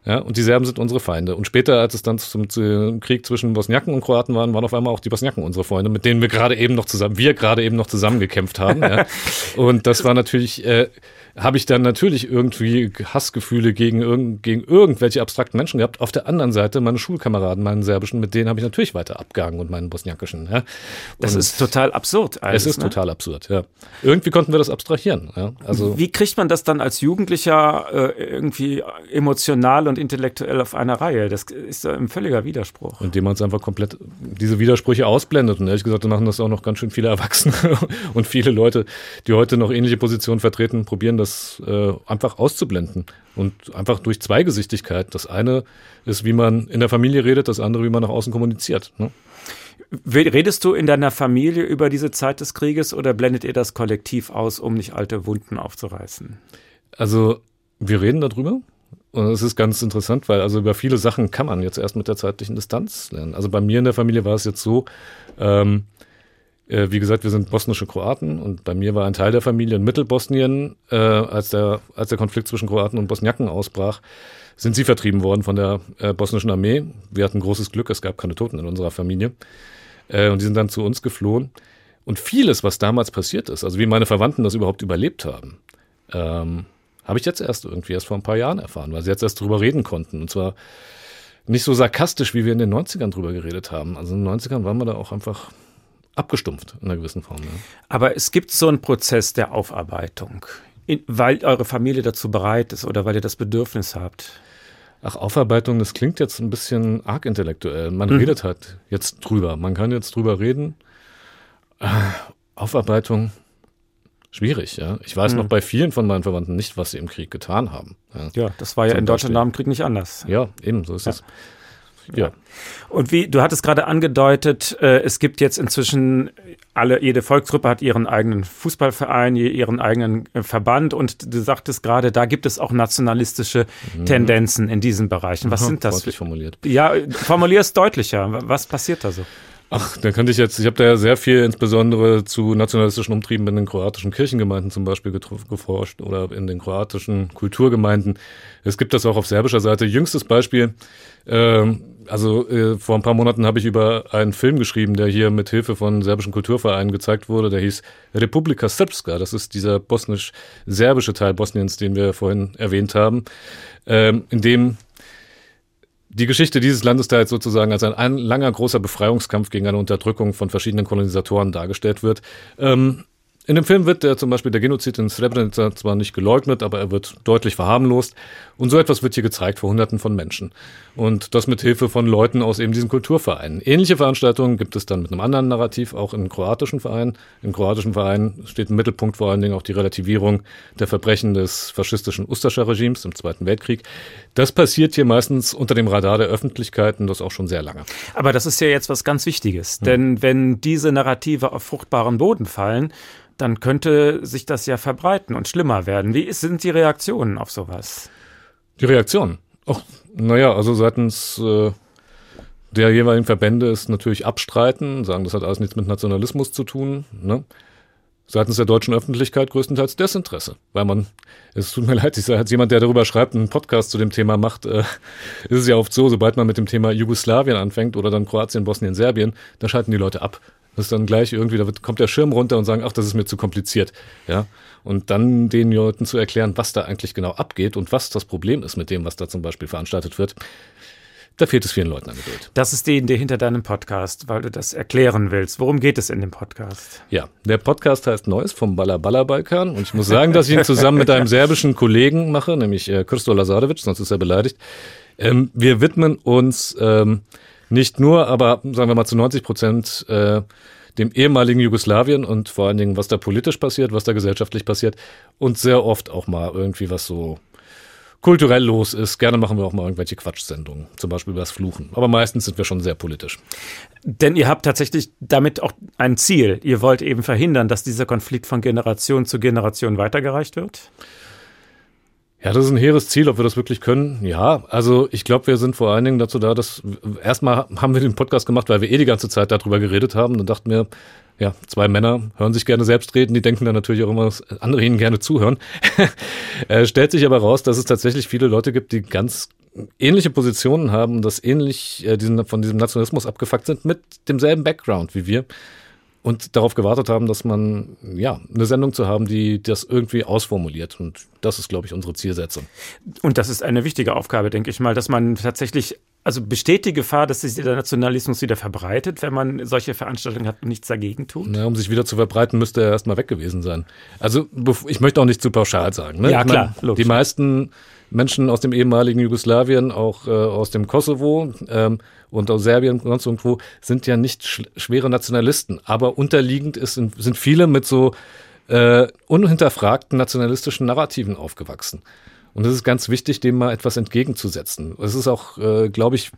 Ja, und die Serben sind unsere Feinde. Und später, als es dann zum, zum Krieg zwischen Bosniaken und Kroaten waren, waren auf einmal auch die Bosniaken unsere Freunde, mit denen wir gerade eben noch zusammen, wir gerade eben noch zusammengekämpft haben. ja. <laughs> Und das war natürlich äh, habe ich dann natürlich irgendwie Hassgefühle gegen, irgend, gegen irgendwelche abstrakten Menschen gehabt. Auf der anderen Seite meine Schulkameraden, meinen serbischen, mit denen habe ich natürlich weiter abgehangen und meinen bosniakischen. Ja. das ist total absurd. Alles, es ist ne? total absurd, ja. Irgendwie konnten wir das abstrahieren. Ja. Also Wie kriegt man das dann als Jugendlicher äh, irgendwie emotional und intellektuell auf einer Reihe? Das ist ein völliger Widerspruch. Indem man es einfach komplett diese Widersprüche ausblendet. Und ehrlich gesagt, da machen das auch noch ganz schön viele Erwachsene <laughs> und viele Leute, die heute noch ähnliche Positionen vertreten, probieren das das äh, einfach auszublenden und einfach durch Zweigesichtigkeit. Das eine ist, wie man in der Familie redet, das andere, wie man nach außen kommuniziert. Ne? Redest du in deiner Familie über diese Zeit des Krieges oder blendet ihr das kollektiv aus, um nicht alte Wunden aufzureißen? Also wir reden darüber. Und es ist ganz interessant, weil also über viele Sachen kann man jetzt erst mit der zeitlichen Distanz lernen. Also bei mir in der Familie war es jetzt so, ähm, äh, wie gesagt, wir sind bosnische Kroaten und bei mir war ein Teil der Familie in Mittelbosnien, äh, als, der, als der Konflikt zwischen Kroaten und Bosniaken ausbrach, sind sie vertrieben worden von der äh, bosnischen Armee. Wir hatten großes Glück, es gab keine Toten in unserer Familie. Äh, und die sind dann zu uns geflohen. Und vieles, was damals passiert ist, also wie meine Verwandten das überhaupt überlebt haben, ähm, habe ich jetzt erst irgendwie erst vor ein paar Jahren erfahren, weil sie jetzt erst drüber reden konnten. Und zwar nicht so sarkastisch, wie wir in den 90ern drüber geredet haben. Also in den 90ern waren wir da auch einfach abgestumpft in einer gewissen Form. Ja. Aber es gibt so einen Prozess der Aufarbeitung, in, weil eure Familie dazu bereit ist oder weil ihr das Bedürfnis habt. Ach, Aufarbeitung, das klingt jetzt ein bisschen arg intellektuell. Man mhm. redet halt jetzt drüber. Man kann jetzt drüber reden. Äh, Aufarbeitung, schwierig, ja. Ich weiß mhm. noch bei vielen von meinen Verwandten nicht, was sie im Krieg getan haben. Ja, ja das war ja in Deutschland nach dem Krieg nicht anders. Ja, eben, so ist ja. es. Ja. Und wie, du hattest gerade angedeutet, äh, es gibt jetzt inzwischen alle, jede Volksgruppe hat ihren eigenen Fußballverein, ihren eigenen äh, Verband und du sagtest gerade, da gibt es auch nationalistische mhm. Tendenzen in diesen Bereichen. Was Aha, sind das? Deutlich formuliert. Ja, formulier es deutlicher. Was passiert da so? Ach, da könnte ich jetzt, ich habe da ja sehr viel insbesondere zu nationalistischen Umtrieben in den kroatischen Kirchengemeinden zum Beispiel geforscht oder in den kroatischen Kulturgemeinden. Es gibt das auch auf serbischer Seite. Jüngstes Beispiel, ähm, also äh, vor ein paar Monaten habe ich über einen Film geschrieben, der hier mit Hilfe von serbischen Kulturvereinen gezeigt wurde. Der hieß Republika Srpska. Das ist dieser bosnisch-serbische Teil Bosniens, den wir vorhin erwähnt haben, ähm, in dem die Geschichte dieses Landesteils sozusagen als ein, ein, langer großer Befreiungskampf gegen eine Unterdrückung von verschiedenen Kolonisatoren dargestellt wird. Ähm, in dem Film wird der, zum Beispiel der Genozid in Srebrenica zwar nicht geleugnet, aber er wird deutlich verharmlost. Und so etwas wird hier gezeigt vor Hunderten von Menschen. Und das mit Hilfe von Leuten aus eben diesen Kulturvereinen. Ähnliche Veranstaltungen gibt es dann mit einem anderen Narrativ, auch in kroatischen Vereinen. Im kroatischen Verein steht im Mittelpunkt vor allen Dingen auch die Relativierung der Verbrechen des faschistischen Ustascher Regimes im Zweiten Weltkrieg. Das passiert hier meistens unter dem Radar der Öffentlichkeit und das auch schon sehr lange. Aber das ist ja jetzt was ganz Wichtiges. Hm. Denn wenn diese Narrative auf fruchtbaren Boden fallen, dann könnte sich das ja verbreiten und schlimmer werden. Wie sind die Reaktionen auf sowas? Die Reaktionen? Ach, naja, also seitens äh, der jeweiligen Verbände ist natürlich abstreiten, sagen, das hat alles nichts mit Nationalismus zu tun. Ne? Seitens der deutschen Öffentlichkeit größtenteils Desinteresse, weil man, es tut mir <laughs> leid, ich sage, als jemand, der darüber schreibt, einen Podcast zu dem Thema macht, äh, <laughs> ist es ja oft so, sobald man mit dem Thema Jugoslawien anfängt oder dann Kroatien, Bosnien, Serbien, da schalten die Leute ab. Das ist dann gleich irgendwie, da wird, kommt der Schirm runter und sagen, ach, das ist mir zu kompliziert. Ja. Und dann den Leuten zu erklären, was da eigentlich genau abgeht und was das Problem ist mit dem, was da zum Beispiel veranstaltet wird. Da fehlt es vielen Leuten an Geduld. Das ist die Idee hinter deinem Podcast, weil du das erklären willst. Worum geht es in dem Podcast? Ja, der Podcast heißt Neues vom Balla Balla Balkan und ich muss sagen, dass ich ihn zusammen mit einem serbischen Kollegen mache, nämlich äh, Christo Lazarevic, sonst ist er beleidigt. Ähm, wir widmen uns ähm, nicht nur, aber sagen wir mal zu 90 Prozent äh, dem ehemaligen Jugoslawien und vor allen Dingen, was da politisch passiert, was da gesellschaftlich passiert und sehr oft auch mal irgendwie was so kulturell los ist. Gerne machen wir auch mal irgendwelche Quatschsendungen, zum Beispiel über das Fluchen. Aber meistens sind wir schon sehr politisch. Denn ihr habt tatsächlich damit auch ein Ziel. Ihr wollt eben verhindern, dass dieser Konflikt von Generation zu Generation weitergereicht wird? Ja, das ist ein hehres Ziel, ob wir das wirklich können. Ja, also ich glaube, wir sind vor allen Dingen dazu da, dass erstmal haben wir den Podcast gemacht, weil wir eh die ganze Zeit darüber geredet haben und dachten mir, ja, zwei Männer hören sich gerne selbst reden, die denken dann natürlich auch immer, dass andere ihnen gerne zuhören. <laughs> äh, stellt sich aber raus, dass es tatsächlich viele Leute gibt, die ganz ähnliche Positionen haben, dass ähnlich äh, diesen, von diesem Nationalismus abgefuckt sind mit demselben Background wie wir und darauf gewartet haben, dass man, ja, eine Sendung zu haben, die das irgendwie ausformuliert. Und das ist, glaube ich, unsere Zielsetzung. Und das ist eine wichtige Aufgabe, denke ich mal, dass man tatsächlich, also besteht die Gefahr, dass sich der Nationalismus wieder verbreitet, wenn man solche Veranstaltungen hat und nichts dagegen tut? Ja, um sich wieder zu verbreiten, müsste er erstmal weg gewesen sein. Also, ich möchte auch nicht zu pauschal sagen. Ne? Ja, klar. Meine, die meisten Menschen aus dem ehemaligen Jugoslawien, auch äh, aus dem Kosovo ähm, und aus Serbien und sonst irgendwo, sind ja nicht sch schwere Nationalisten. Aber unterliegend ist, sind viele mit so äh, unhinterfragten nationalistischen Narrativen aufgewachsen. Und es ist ganz wichtig, dem mal etwas entgegenzusetzen. Es ist auch, äh, glaube ich,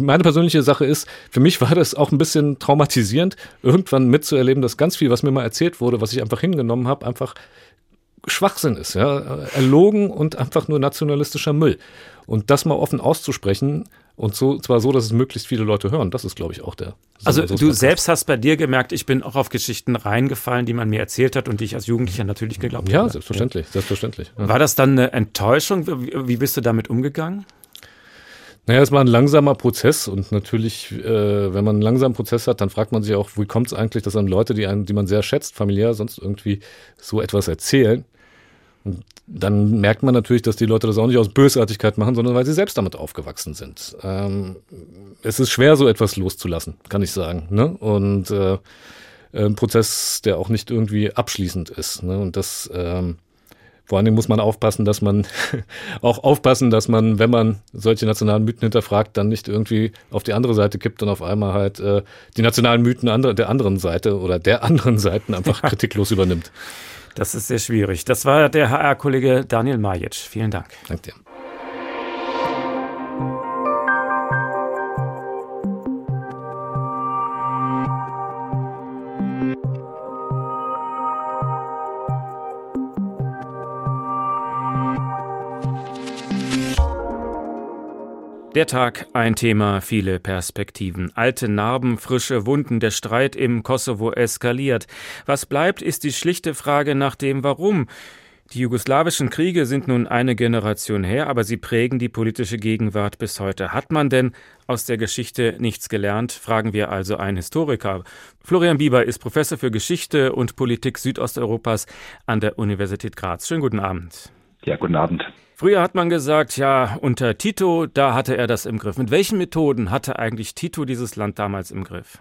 meine persönliche Sache ist, für mich war das auch ein bisschen traumatisierend, irgendwann mitzuerleben, dass ganz viel, was mir mal erzählt wurde, was ich einfach hingenommen habe, einfach Schwachsinn ist, ja, erlogen und einfach nur nationalistischer Müll. Und das mal offen auszusprechen, und so, zwar so, dass es möglichst viele Leute hören. Das ist, glaube ich, auch der. Also du selbst hast bei dir gemerkt, ich bin auch auf Geschichten reingefallen, die man mir erzählt hat und die ich als Jugendlicher natürlich geglaubt ja, habe. Ja, selbstverständlich, selbstverständlich. Ja. War das dann eine Enttäuschung? Wie bist du damit umgegangen? Naja, es war ein langsamer Prozess und natürlich, äh, wenn man einen langsamen Prozess hat, dann fragt man sich auch, wie kommt es eigentlich, dass dann Leute, die, einen, die man sehr schätzt, familiär, sonst irgendwie so etwas erzählen. Und dann merkt man natürlich, dass die Leute das auch nicht aus Bösartigkeit machen, sondern weil sie selbst damit aufgewachsen sind. Ähm, es ist schwer, so etwas loszulassen, kann ich sagen. Ne? Und äh, ein Prozess, der auch nicht irgendwie abschließend ist. Ne? Und das ähm, vor allen Dingen muss man aufpassen, dass man <laughs> auch aufpassen, dass man, wenn man solche nationalen Mythen hinterfragt, dann nicht irgendwie auf die andere Seite kippt und auf einmal halt äh, die nationalen Mythen der anderen Seite oder der <laughs> anderen Seiten einfach <laughs> kritiklos übernimmt. Das ist sehr schwierig. Das war der HR-Kollege Daniel Majic. Vielen Dank. Danke dir. Der Tag ein Thema, viele Perspektiven. Alte Narben, frische Wunden, der Streit im Kosovo eskaliert. Was bleibt, ist die schlichte Frage nach dem Warum. Die jugoslawischen Kriege sind nun eine Generation her, aber sie prägen die politische Gegenwart bis heute. Hat man denn aus der Geschichte nichts gelernt? Fragen wir also einen Historiker. Florian Bieber ist Professor für Geschichte und Politik Südosteuropas an der Universität Graz. Schönen guten Abend. Ja, guten Abend. Früher hat man gesagt, ja, unter Tito, da hatte er das im Griff. Mit welchen Methoden hatte eigentlich Tito dieses Land damals im Griff?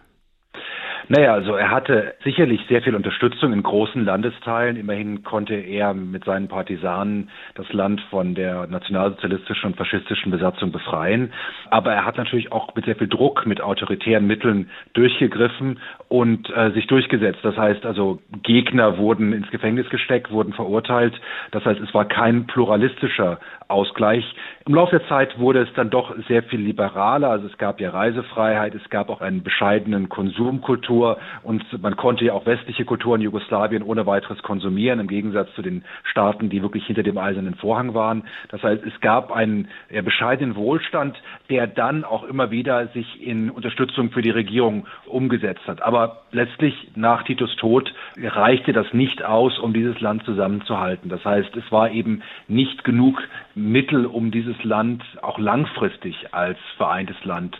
Naja, also er hatte sicherlich sehr viel Unterstützung in großen Landesteilen. Immerhin konnte er mit seinen Partisanen das Land von der nationalsozialistischen und faschistischen Besatzung befreien. Aber er hat natürlich auch mit sehr viel Druck, mit autoritären Mitteln durchgegriffen und äh, sich durchgesetzt. Das heißt also, Gegner wurden ins Gefängnis gesteckt, wurden verurteilt. Das heißt, es war kein pluralistischer Ausgleich. Im Laufe der Zeit wurde es dann doch sehr viel liberaler. Also es gab ja Reisefreiheit, es gab auch einen bescheidenen Konsumkultur und man konnte ja auch westliche Kulturen Jugoslawien ohne weiteres konsumieren, im Gegensatz zu den Staaten, die wirklich hinter dem eisernen Vorhang waren. Das heißt, es gab einen bescheidenen Wohlstand, der dann auch immer wieder sich in Unterstützung für die Regierung umgesetzt hat. Aber letztlich nach Titus Tod reichte das nicht aus, um dieses Land zusammenzuhalten. Das heißt, es war eben nicht genug Mittel, um dieses Land auch langfristig als vereintes Land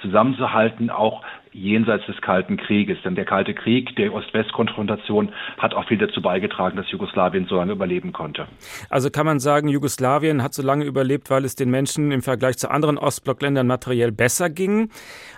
zusammenzuhalten, auch jenseits des Kalten Krieges. Denn der Kalte Krieg, der Ost-West-Konfrontation hat auch viel dazu beigetragen, dass Jugoslawien so lange überleben konnte. Also kann man sagen, Jugoslawien hat so lange überlebt, weil es den Menschen im Vergleich zu anderen Ostblockländern materiell besser ging.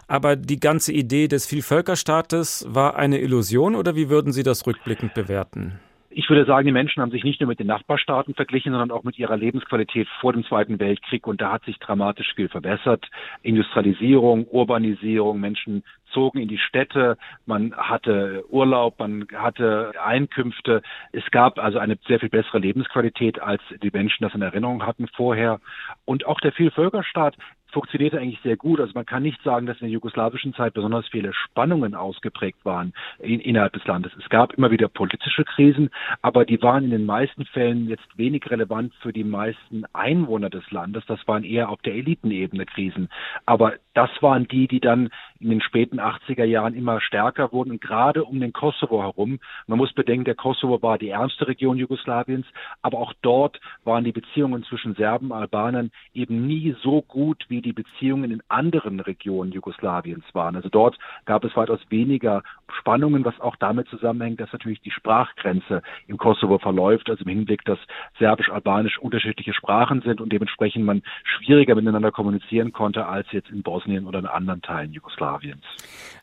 Aber die ganze Idee des Vielvölkerstaates war eine Illusion oder wie würden Sie das rückblickend bewerten? Ich würde sagen, die Menschen haben sich nicht nur mit den Nachbarstaaten verglichen, sondern auch mit ihrer Lebensqualität vor dem Zweiten Weltkrieg. Und da hat sich dramatisch viel verbessert. Industrialisierung, Urbanisierung, Menschen zogen in die Städte, man hatte Urlaub, man hatte Einkünfte. Es gab also eine sehr viel bessere Lebensqualität, als die Menschen das in Erinnerung hatten vorher. Und auch der Vielvölkerstaat funktionierte eigentlich sehr gut. Also man kann nicht sagen, dass in der jugoslawischen Zeit besonders viele Spannungen ausgeprägt waren in, innerhalb des Landes. Es gab immer wieder politische Krisen, aber die waren in den meisten Fällen jetzt wenig relevant für die meisten Einwohner des Landes. Das waren eher auf der Elitenebene Krisen. Aber das waren die, die dann in den späten 80er Jahren immer stärker wurden gerade um den Kosovo herum. Man muss bedenken, der Kosovo war die ärmste Region Jugoslawiens, aber auch dort waren die Beziehungen zwischen Serben und Albanern eben nie so gut wie die Beziehungen in anderen Regionen Jugoslawiens waren. Also dort gab es weitaus weniger Spannungen, was auch damit zusammenhängt, dass natürlich die Sprachgrenze im Kosovo verläuft, also im Hinblick, dass Serbisch-Albanisch unterschiedliche Sprachen sind und dementsprechend man schwieriger miteinander kommunizieren konnte als jetzt in Bosnien oder in anderen Teilen Jugoslawiens.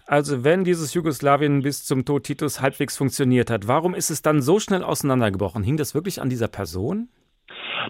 Also wenn dieses Jugoslawien bis zum Tod Titus halbwegs funktioniert hat, warum ist es dann so schnell auseinandergebrochen? Hing das wirklich an dieser Person?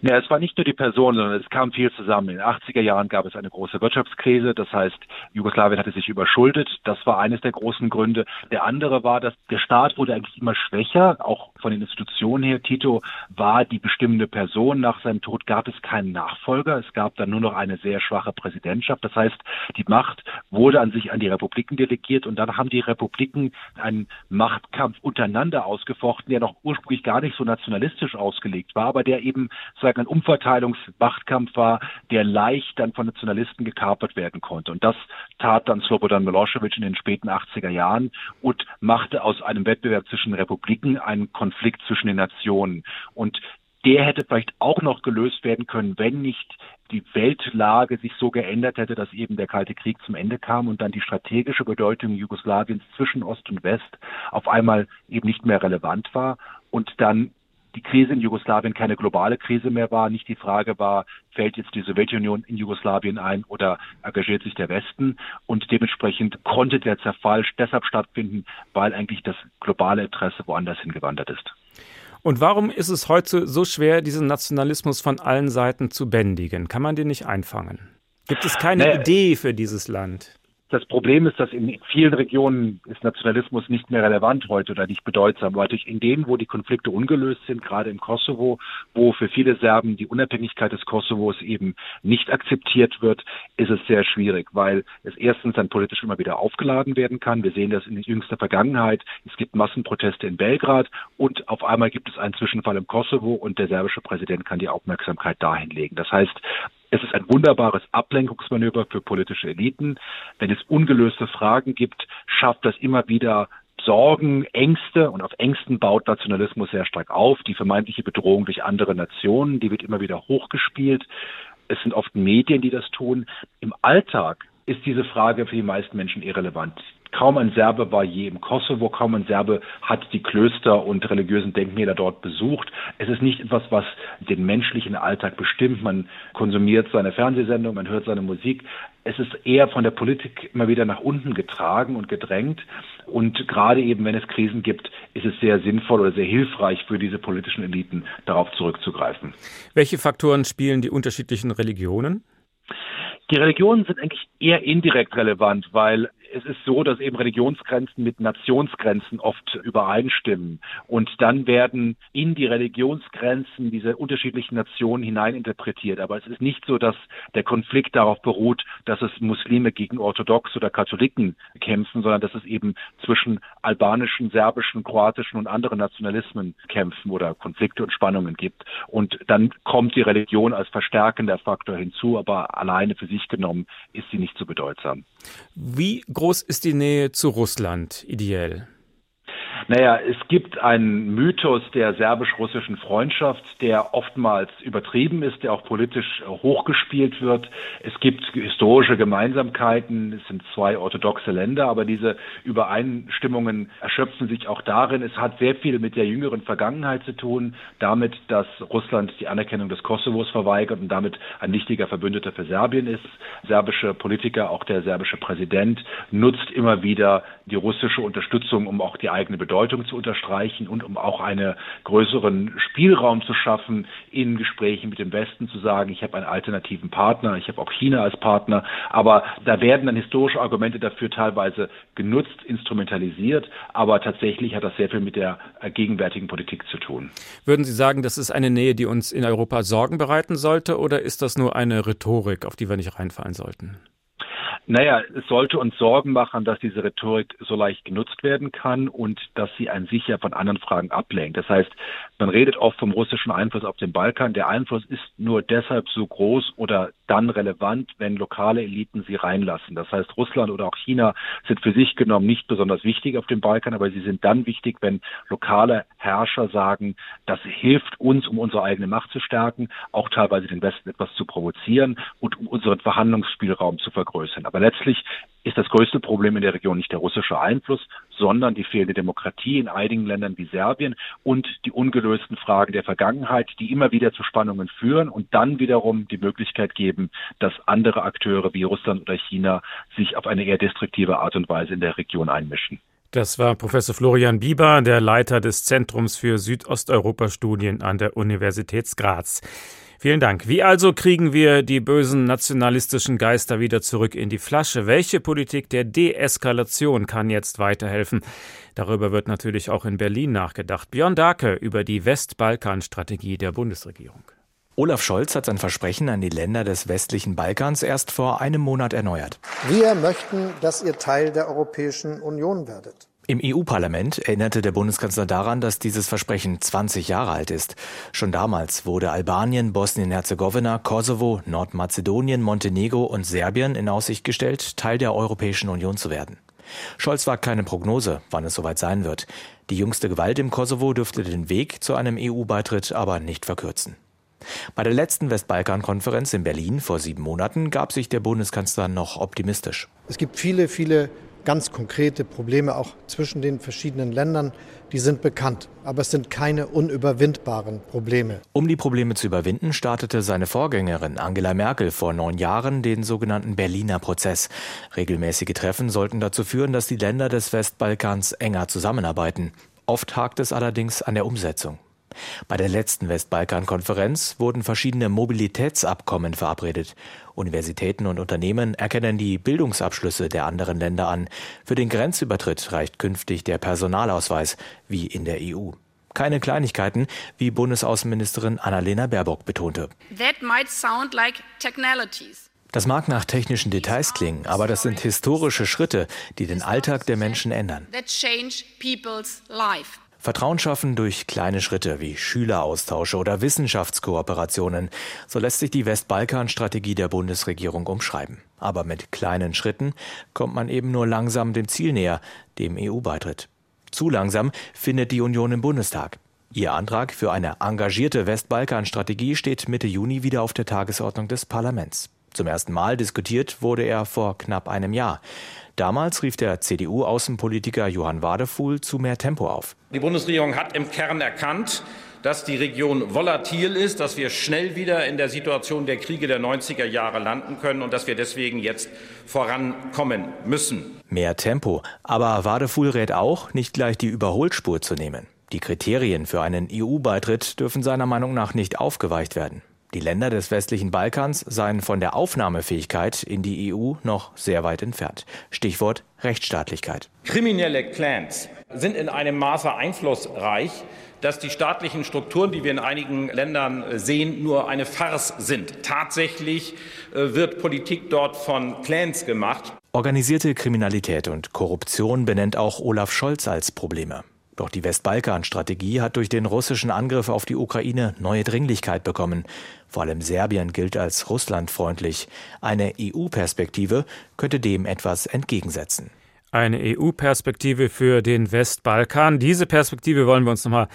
Ja, es war nicht nur die Person, sondern es kam viel zusammen. In den 80er Jahren gab es eine große Wirtschaftskrise. Das heißt, Jugoslawien hatte sich überschuldet. Das war eines der großen Gründe. Der andere war, dass der Staat wurde eigentlich immer schwächer, auch von den Institutionen her. Tito war die bestimmende Person. Nach seinem Tod gab es keinen Nachfolger. Es gab dann nur noch eine sehr schwache Präsidentschaft. Das heißt, die Macht wurde an sich an die Republiken delegiert und dann haben die Republiken einen Machtkampf untereinander ausgefochten, der noch ursprünglich gar nicht so nationalistisch ausgelegt war, aber der eben sozusagen ein Umverteilungsmachtkampf war, der leicht dann von Nationalisten gekapert werden konnte. Und das tat dann Slobodan Milosevic in den späten 80er Jahren und machte aus einem Wettbewerb zwischen Republiken einen Konflikt zwischen den Nationen. Und der hätte vielleicht auch noch gelöst werden können, wenn nicht die Weltlage sich so geändert hätte, dass eben der Kalte Krieg zum Ende kam und dann die strategische Bedeutung Jugoslawiens zwischen Ost und West auf einmal eben nicht mehr relevant war und dann die Krise in Jugoslawien keine globale Krise mehr war, nicht die Frage war, fällt jetzt die Sowjetunion in Jugoslawien ein oder engagiert sich der Westen und dementsprechend konnte der Zerfall deshalb stattfinden, weil eigentlich das globale Interesse woanders hingewandert ist. Und warum ist es heute so schwer, diesen Nationalismus von allen Seiten zu bändigen? Kann man den nicht einfangen? Gibt es keine nee. Idee für dieses Land? Das Problem ist, dass in vielen Regionen ist Nationalismus nicht mehr relevant heute oder nicht bedeutsam, weil durch in denen, wo die Konflikte ungelöst sind, gerade im Kosovo, wo für viele Serben die Unabhängigkeit des Kosovos eben nicht akzeptiert wird, ist es sehr schwierig, weil es erstens dann politisch immer wieder aufgeladen werden kann. Wir sehen das in jüngster Vergangenheit. Es gibt Massenproteste in Belgrad und auf einmal gibt es einen Zwischenfall im Kosovo und der serbische Präsident kann die Aufmerksamkeit dahin legen. Das heißt, es ist ein wunderbares Ablenkungsmanöver für politische Eliten. Wenn es ungelöste Fragen gibt, schafft das immer wieder Sorgen, Ängste und auf Ängsten baut Nationalismus sehr stark auf. Die vermeintliche Bedrohung durch andere Nationen, die wird immer wieder hochgespielt. Es sind oft Medien, die das tun. Im Alltag ist diese Frage für die meisten Menschen irrelevant. Kaum ein Serbe war je im Kosovo, kaum ein Serbe hat die Klöster und religiösen Denkmäler dort besucht. Es ist nicht etwas, was den menschlichen Alltag bestimmt. Man konsumiert seine Fernsehsendung, man hört seine Musik. Es ist eher von der Politik immer wieder nach unten getragen und gedrängt. Und gerade eben, wenn es Krisen gibt, ist es sehr sinnvoll oder sehr hilfreich für diese politischen Eliten, darauf zurückzugreifen. Welche Faktoren spielen die unterschiedlichen Religionen? Die Religionen sind eigentlich eher indirekt relevant, weil es ist so, dass eben Religionsgrenzen mit Nationsgrenzen oft übereinstimmen. Und dann werden in die Religionsgrenzen diese unterschiedlichen Nationen hineininterpretiert. Aber es ist nicht so, dass der Konflikt darauf beruht, dass es Muslime gegen Orthodox oder Katholiken kämpfen, sondern dass es eben zwischen albanischen, serbischen, kroatischen und anderen Nationalismen kämpfen oder Konflikte und Spannungen gibt. Und dann kommt die Religion als verstärkender Faktor hinzu, aber alleine für sich genommen ist sie nicht so bedeutsam. Wie groß ist die Nähe zu Russland ideell? Naja, es gibt einen Mythos der serbisch-russischen Freundschaft, der oftmals übertrieben ist, der auch politisch hochgespielt wird. Es gibt historische Gemeinsamkeiten, es sind zwei orthodoxe Länder, aber diese Übereinstimmungen erschöpfen sich auch darin, es hat sehr viel mit der jüngeren Vergangenheit zu tun, damit, dass Russland die Anerkennung des Kosovos verweigert und damit ein wichtiger Verbündeter für Serbien ist. Serbische Politiker, auch der serbische Präsident, nutzt immer wieder die russische Unterstützung, um auch die eigene Bedeutung Bedeutung zu unterstreichen und um auch einen größeren Spielraum zu schaffen, in Gesprächen mit dem Westen zu sagen, ich habe einen alternativen Partner, ich habe auch China als Partner, aber da werden dann historische Argumente dafür teilweise genutzt, instrumentalisiert, aber tatsächlich hat das sehr viel mit der gegenwärtigen Politik zu tun. Würden Sie sagen, das ist eine Nähe, die uns in Europa Sorgen bereiten sollte oder ist das nur eine Rhetorik, auf die wir nicht reinfallen sollten? Naja, es sollte uns Sorgen machen, dass diese Rhetorik so leicht genutzt werden kann und dass sie einen sicher von anderen Fragen ablenkt. Das heißt, man redet oft vom russischen Einfluss auf den Balkan. Der Einfluss ist nur deshalb so groß oder dann relevant, wenn lokale Eliten sie reinlassen. Das heißt, Russland oder auch China sind für sich genommen nicht besonders wichtig auf dem Balkan, aber sie sind dann wichtig, wenn lokale Herrscher sagen, das hilft uns, um unsere eigene Macht zu stärken, auch teilweise den Westen etwas zu provozieren und um unseren Verhandlungsspielraum zu vergrößern. Aber letztlich ist das größte Problem in der Region nicht der russische Einfluss, sondern die fehlende Demokratie in einigen Ländern wie Serbien und die ungelösten Fragen der Vergangenheit, die immer wieder zu Spannungen führen und dann wiederum die Möglichkeit geben, dass andere Akteure wie Russland oder China sich auf eine eher destruktive Art und Weise in der Region einmischen. Das war Professor Florian Bieber, der Leiter des Zentrums für Südosteuropa-Studien an der Universität Graz. Vielen Dank. Wie also kriegen wir die bösen nationalistischen Geister wieder zurück in die Flasche? Welche Politik der Deeskalation kann jetzt weiterhelfen? Darüber wird natürlich auch in Berlin nachgedacht. Björn Darke über die Westbalkan-Strategie der Bundesregierung. Olaf Scholz hat sein Versprechen an die Länder des westlichen Balkans erst vor einem Monat erneuert. Wir möchten, dass ihr Teil der Europäischen Union werdet. Im EU-Parlament erinnerte der Bundeskanzler daran, dass dieses Versprechen 20 Jahre alt ist. Schon damals wurde Albanien, Bosnien-Herzegowina, Kosovo, Nordmazedonien, Montenegro und Serbien in Aussicht gestellt, Teil der Europäischen Union zu werden. Scholz wagt keine Prognose, wann es soweit sein wird. Die jüngste Gewalt im Kosovo dürfte den Weg zu einem EU-Beitritt aber nicht verkürzen. Bei der letzten Westbalkan-Konferenz in Berlin vor sieben Monaten gab sich der Bundeskanzler noch optimistisch. Es gibt viele, viele ganz konkrete Probleme auch zwischen den verschiedenen Ländern. Die sind bekannt, aber es sind keine unüberwindbaren Probleme. Um die Probleme zu überwinden, startete seine Vorgängerin Angela Merkel vor neun Jahren den sogenannten Berliner Prozess. Regelmäßige Treffen sollten dazu führen, dass die Länder des Westbalkans enger zusammenarbeiten. Oft hakt es allerdings an der Umsetzung. Bei der letzten Westbalkan-Konferenz wurden verschiedene Mobilitätsabkommen verabredet. Universitäten und Unternehmen erkennen die Bildungsabschlüsse der anderen Länder an. Für den Grenzübertritt reicht künftig der Personalausweis, wie in der EU. Keine Kleinigkeiten, wie Bundesaußenministerin Annalena Baerbock betonte. Das mag nach technischen Details klingen, aber das sind historische Schritte, die den Alltag der Menschen ändern. Vertrauen schaffen durch kleine Schritte wie Schüleraustausche oder Wissenschaftskooperationen. So lässt sich die Westbalkan-Strategie der Bundesregierung umschreiben. Aber mit kleinen Schritten kommt man eben nur langsam dem Ziel näher, dem EU-Beitritt. Zu langsam findet die Union im Bundestag. Ihr Antrag für eine engagierte Westbalkan-Strategie steht Mitte Juni wieder auf der Tagesordnung des Parlaments. Zum ersten Mal diskutiert wurde er vor knapp einem Jahr. Damals rief der CDU-Außenpolitiker Johann Wadefuhl zu mehr Tempo auf. Die Bundesregierung hat im Kern erkannt, dass die Region volatil ist, dass wir schnell wieder in der Situation der Kriege der 90er Jahre landen können und dass wir deswegen jetzt vorankommen müssen. Mehr Tempo. Aber Wadefuhl rät auch, nicht gleich die Überholspur zu nehmen. Die Kriterien für einen EU-Beitritt dürfen seiner Meinung nach nicht aufgeweicht werden. Die Länder des westlichen Balkans seien von der Aufnahmefähigkeit in die EU noch sehr weit entfernt. Stichwort Rechtsstaatlichkeit. Kriminelle Clans sind in einem Maße einflussreich, dass die staatlichen Strukturen, die wir in einigen Ländern sehen, nur eine Farce sind. Tatsächlich äh, wird Politik dort von Clans gemacht. Organisierte Kriminalität und Korruption benennt auch Olaf Scholz als Probleme. Doch die Westbalkan-Strategie hat durch den russischen Angriff auf die Ukraine neue Dringlichkeit bekommen. Vor allem Serbien gilt als russlandfreundlich. Eine EU-Perspektive könnte dem etwas entgegensetzen. Eine EU-Perspektive für den Westbalkan. Diese Perspektive wollen wir uns nochmal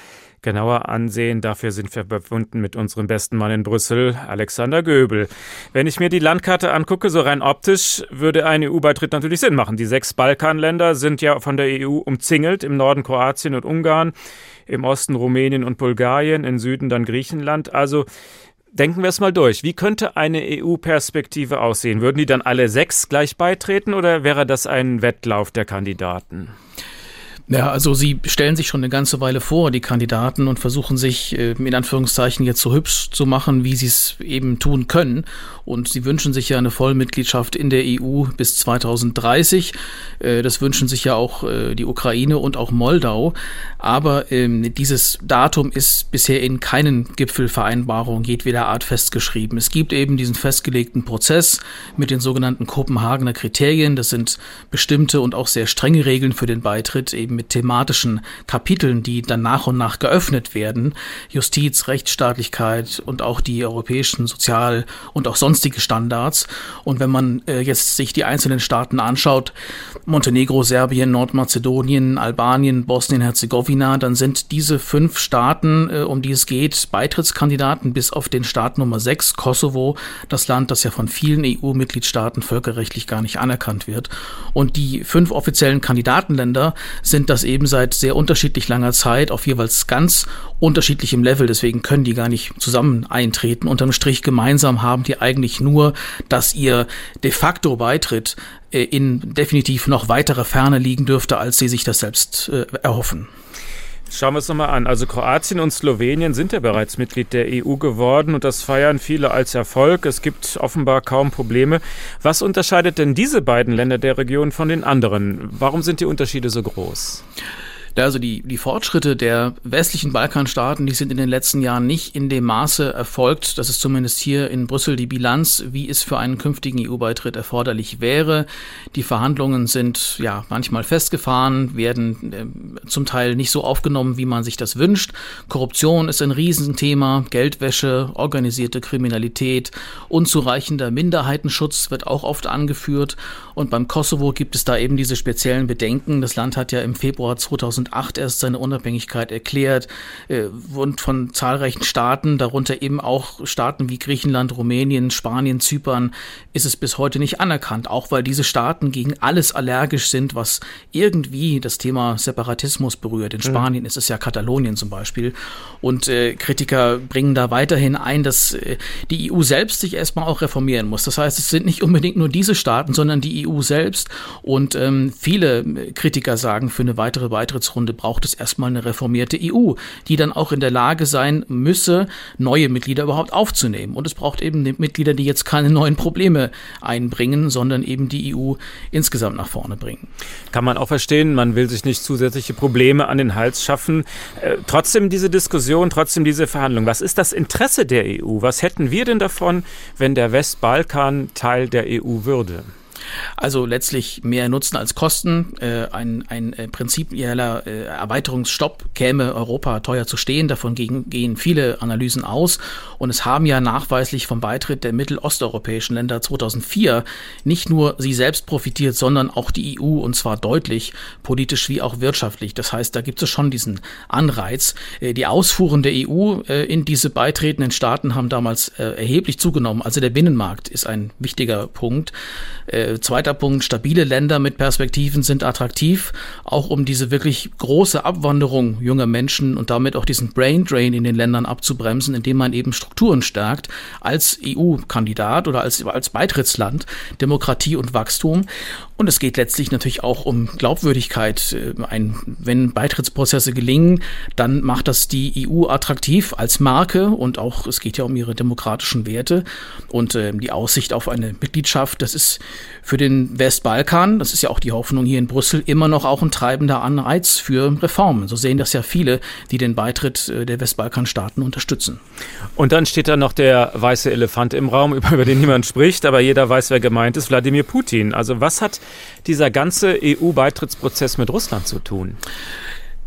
genauer ansehen. Dafür sind wir verbunden mit unserem besten Mann in Brüssel, Alexander Göbel. Wenn ich mir die Landkarte angucke, so rein optisch, würde ein EU-Beitritt natürlich Sinn machen. Die sechs Balkanländer sind ja von der EU umzingelt, im Norden Kroatien und Ungarn, im Osten Rumänien und Bulgarien, im Süden dann Griechenland. Also denken wir es mal durch. Wie könnte eine EU-Perspektive aussehen? Würden die dann alle sechs gleich beitreten oder wäre das ein Wettlauf der Kandidaten? Ja, also sie stellen sich schon eine ganze Weile vor, die Kandidaten, und versuchen sich äh, in Anführungszeichen jetzt so hübsch zu machen, wie sie es eben tun können. Und sie wünschen sich ja eine Vollmitgliedschaft in der EU bis 2030. Äh, das wünschen sich ja auch äh, die Ukraine und auch Moldau. Aber ähm, dieses Datum ist bisher in keinen Gipfelvereinbarungen jedweder Art festgeschrieben. Es gibt eben diesen festgelegten Prozess mit den sogenannten Kopenhagener Kriterien. Das sind bestimmte und auch sehr strenge Regeln für den Beitritt eben mit thematischen Kapiteln, die dann nach und nach geöffnet werden. Justiz, Rechtsstaatlichkeit und auch die europäischen Sozial- und auch sonstige Standards. Und wenn man äh, jetzt sich die einzelnen Staaten anschaut, Montenegro, Serbien, Nordmazedonien, Albanien, Bosnien-Herzegowina, dann sind diese fünf Staaten, äh, um die es geht, Beitrittskandidaten bis auf den Staat Nummer sechs, Kosovo, das Land, das ja von vielen EU-Mitgliedstaaten völkerrechtlich gar nicht anerkannt wird. Und die fünf offiziellen Kandidatenländer sind sind das eben seit sehr unterschiedlich langer Zeit auf jeweils ganz unterschiedlichem Level. Deswegen können die gar nicht zusammen eintreten. Unterm Strich gemeinsam haben die eigentlich nur, dass ihr de facto Beitritt äh, in definitiv noch weiterer Ferne liegen dürfte, als sie sich das selbst äh, erhoffen. Schauen wir es nochmal an. Also Kroatien und Slowenien sind ja bereits Mitglied der EU geworden und das feiern viele als Erfolg. Es gibt offenbar kaum Probleme. Was unterscheidet denn diese beiden Länder der Region von den anderen? Warum sind die Unterschiede so groß? Ja, also die, die Fortschritte der westlichen Balkanstaaten, die sind in den letzten Jahren nicht in dem Maße erfolgt, dass es zumindest hier in Brüssel die Bilanz, wie es für einen künftigen EU-Beitritt erforderlich wäre. Die Verhandlungen sind ja manchmal festgefahren, werden äh, zum Teil nicht so aufgenommen, wie man sich das wünscht. Korruption ist ein Riesenthema, Geldwäsche, organisierte Kriminalität, unzureichender Minderheitenschutz wird auch oft angeführt. Und beim Kosovo gibt es da eben diese speziellen Bedenken. Das Land hat ja im Februar 2000 2008 erst seine Unabhängigkeit erklärt äh, und von zahlreichen Staaten, darunter eben auch Staaten wie Griechenland, Rumänien, Spanien, Zypern, ist es bis heute nicht anerkannt, auch weil diese Staaten gegen alles allergisch sind, was irgendwie das Thema Separatismus berührt. In mhm. Spanien mhm. ist es ja Katalonien zum Beispiel. Und äh, Kritiker bringen da weiterhin ein, dass äh, die EU selbst sich erstmal auch reformieren muss. Das heißt, es sind nicht unbedingt nur diese Staaten, sondern die EU selbst. Und ähm, viele Kritiker sagen, für eine weitere Beitritts Beitrittsrunde braucht es erstmal eine reformierte EU, die dann auch in der Lage sein müsse, neue Mitglieder überhaupt aufzunehmen. Und es braucht eben Mitglieder, die jetzt keine neuen Probleme einbringen, sondern eben die EU insgesamt nach vorne bringen. Kann man auch verstehen, man will sich nicht zusätzliche Probleme an den Hals schaffen. Äh, trotzdem diese Diskussion, trotzdem diese Verhandlung. Was ist das Interesse der EU? Was hätten wir denn davon, wenn der Westbalkan Teil der EU würde? Also letztlich mehr Nutzen als Kosten. Äh, ein, ein äh, prinzipieller äh, Erweiterungsstopp käme Europa teuer zu stehen. Davon gegen, gehen viele Analysen aus. Und es haben ja nachweislich vom Beitritt der mittelosteuropäischen Länder 2004 nicht nur sie selbst profitiert, sondern auch die EU und zwar deutlich, politisch wie auch wirtschaftlich. Das heißt, da gibt es schon diesen Anreiz. Äh, die Ausfuhren der EU äh, in diese beitretenden Staaten haben damals äh, erheblich zugenommen. Also der Binnenmarkt ist ein wichtiger Punkt. Zweiter Punkt, stabile Länder mit Perspektiven sind attraktiv, auch um diese wirklich große Abwanderung junger Menschen und damit auch diesen Brain Drain in den Ländern abzubremsen, indem man eben Strukturen stärkt als EU-Kandidat oder als, als Beitrittsland, Demokratie und Wachstum. Und es geht letztlich natürlich auch um Glaubwürdigkeit. Äh, ein, wenn Beitrittsprozesse gelingen, dann macht das die EU attraktiv als Marke und auch es geht ja um ihre demokratischen Werte und äh, die Aussicht auf eine Mitgliedschaft. Das ist für den Westbalkan, das ist ja auch die Hoffnung hier in Brüssel, immer noch auch ein treibender Anreiz für Reformen. So sehen das ja viele, die den Beitritt äh, der Westbalkanstaaten unterstützen. Und dann steht da noch der weiße Elefant im Raum, <laughs> über den niemand spricht, aber jeder weiß, wer gemeint ist, Wladimir Putin. Also was hat dieser ganze EU-Beitrittsprozess mit Russland zu tun?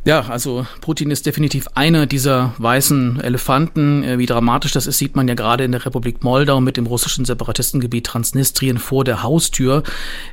Ja, also Putin ist definitiv einer dieser weißen Elefanten. Äh, wie dramatisch das ist, sieht man ja gerade in der Republik Moldau mit dem russischen Separatistengebiet Transnistrien vor der Haustür.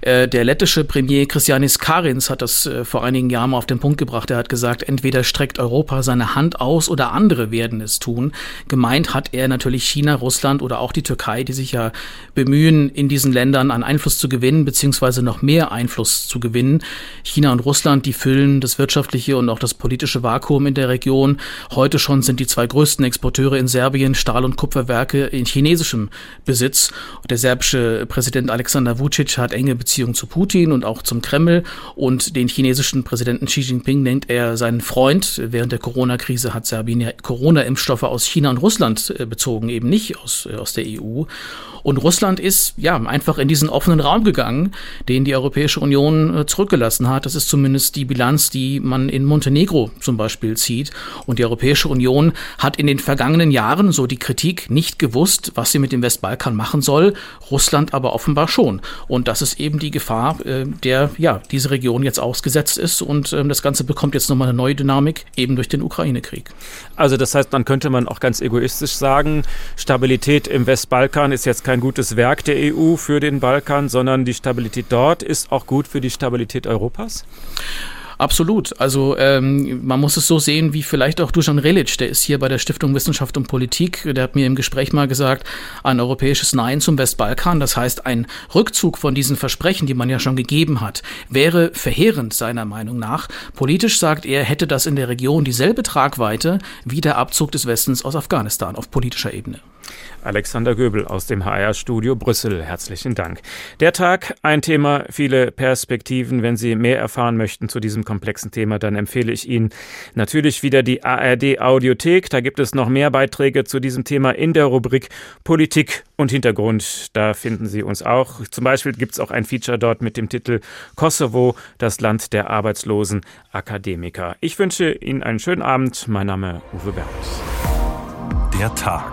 Äh, der lettische Premier Christianis Karins hat das äh, vor einigen Jahren mal auf den Punkt gebracht. Er hat gesagt, entweder streckt Europa seine Hand aus oder andere werden es tun. Gemeint hat er natürlich China, Russland oder auch die Türkei, die sich ja bemühen, in diesen Ländern an Einfluss zu gewinnen, beziehungsweise noch mehr Einfluss zu gewinnen. China und Russland, die füllen das wirtschaftliche und auch das politische Vakuum in der Region. Heute schon sind die zwei größten Exporteure in Serbien Stahl- und Kupferwerke in chinesischem Besitz. Der serbische Präsident Alexander Vucic hat enge Beziehungen zu Putin und auch zum Kreml und den chinesischen Präsidenten Xi Jinping nennt er seinen Freund. Während der Corona-Krise hat Serbien ja Corona-Impfstoffe aus China und Russland äh, bezogen, eben nicht aus, äh, aus der EU. Und Russland ist ja einfach in diesen offenen Raum gegangen, den die Europäische Union äh, zurückgelassen hat. Das ist zumindest die Bilanz, die man in Montenegro zum Beispiel zieht. Und die Europäische Union hat in den vergangenen Jahren, so die Kritik, nicht gewusst, was sie mit dem Westbalkan machen soll. Russland aber offenbar schon. Und das ist eben die Gefahr, äh, der ja diese Region jetzt ausgesetzt ist. Und ähm, das Ganze bekommt jetzt nochmal eine neue Dynamik, eben durch den Ukraine-Krieg. Also das heißt, dann könnte man auch ganz egoistisch sagen, Stabilität im Westbalkan ist jetzt kein kein gutes Werk der EU für den Balkan, sondern die Stabilität dort ist auch gut für die Stabilität Europas? Absolut. Also ähm, man muss es so sehen, wie vielleicht auch Dusan Relic, der ist hier bei der Stiftung Wissenschaft und Politik, der hat mir im Gespräch mal gesagt, ein europäisches Nein zum Westbalkan, das heißt ein Rückzug von diesen Versprechen, die man ja schon gegeben hat, wäre verheerend seiner Meinung nach. Politisch sagt er, hätte das in der Region dieselbe Tragweite wie der Abzug des Westens aus Afghanistan auf politischer Ebene. Alexander Göbel aus dem HR-Studio Brüssel. Herzlichen Dank. Der Tag, ein Thema, viele Perspektiven. Wenn Sie mehr erfahren möchten zu diesem komplexen Thema, dann empfehle ich Ihnen natürlich wieder die ARD-Audiothek. Da gibt es noch mehr Beiträge zu diesem Thema in der Rubrik Politik und Hintergrund. Da finden Sie uns auch. Zum Beispiel gibt es auch ein Feature dort mit dem Titel Kosovo, das Land der arbeitslosen Akademiker. Ich wünsche Ihnen einen schönen Abend. Mein Name Uwe Bernd. Der Tag.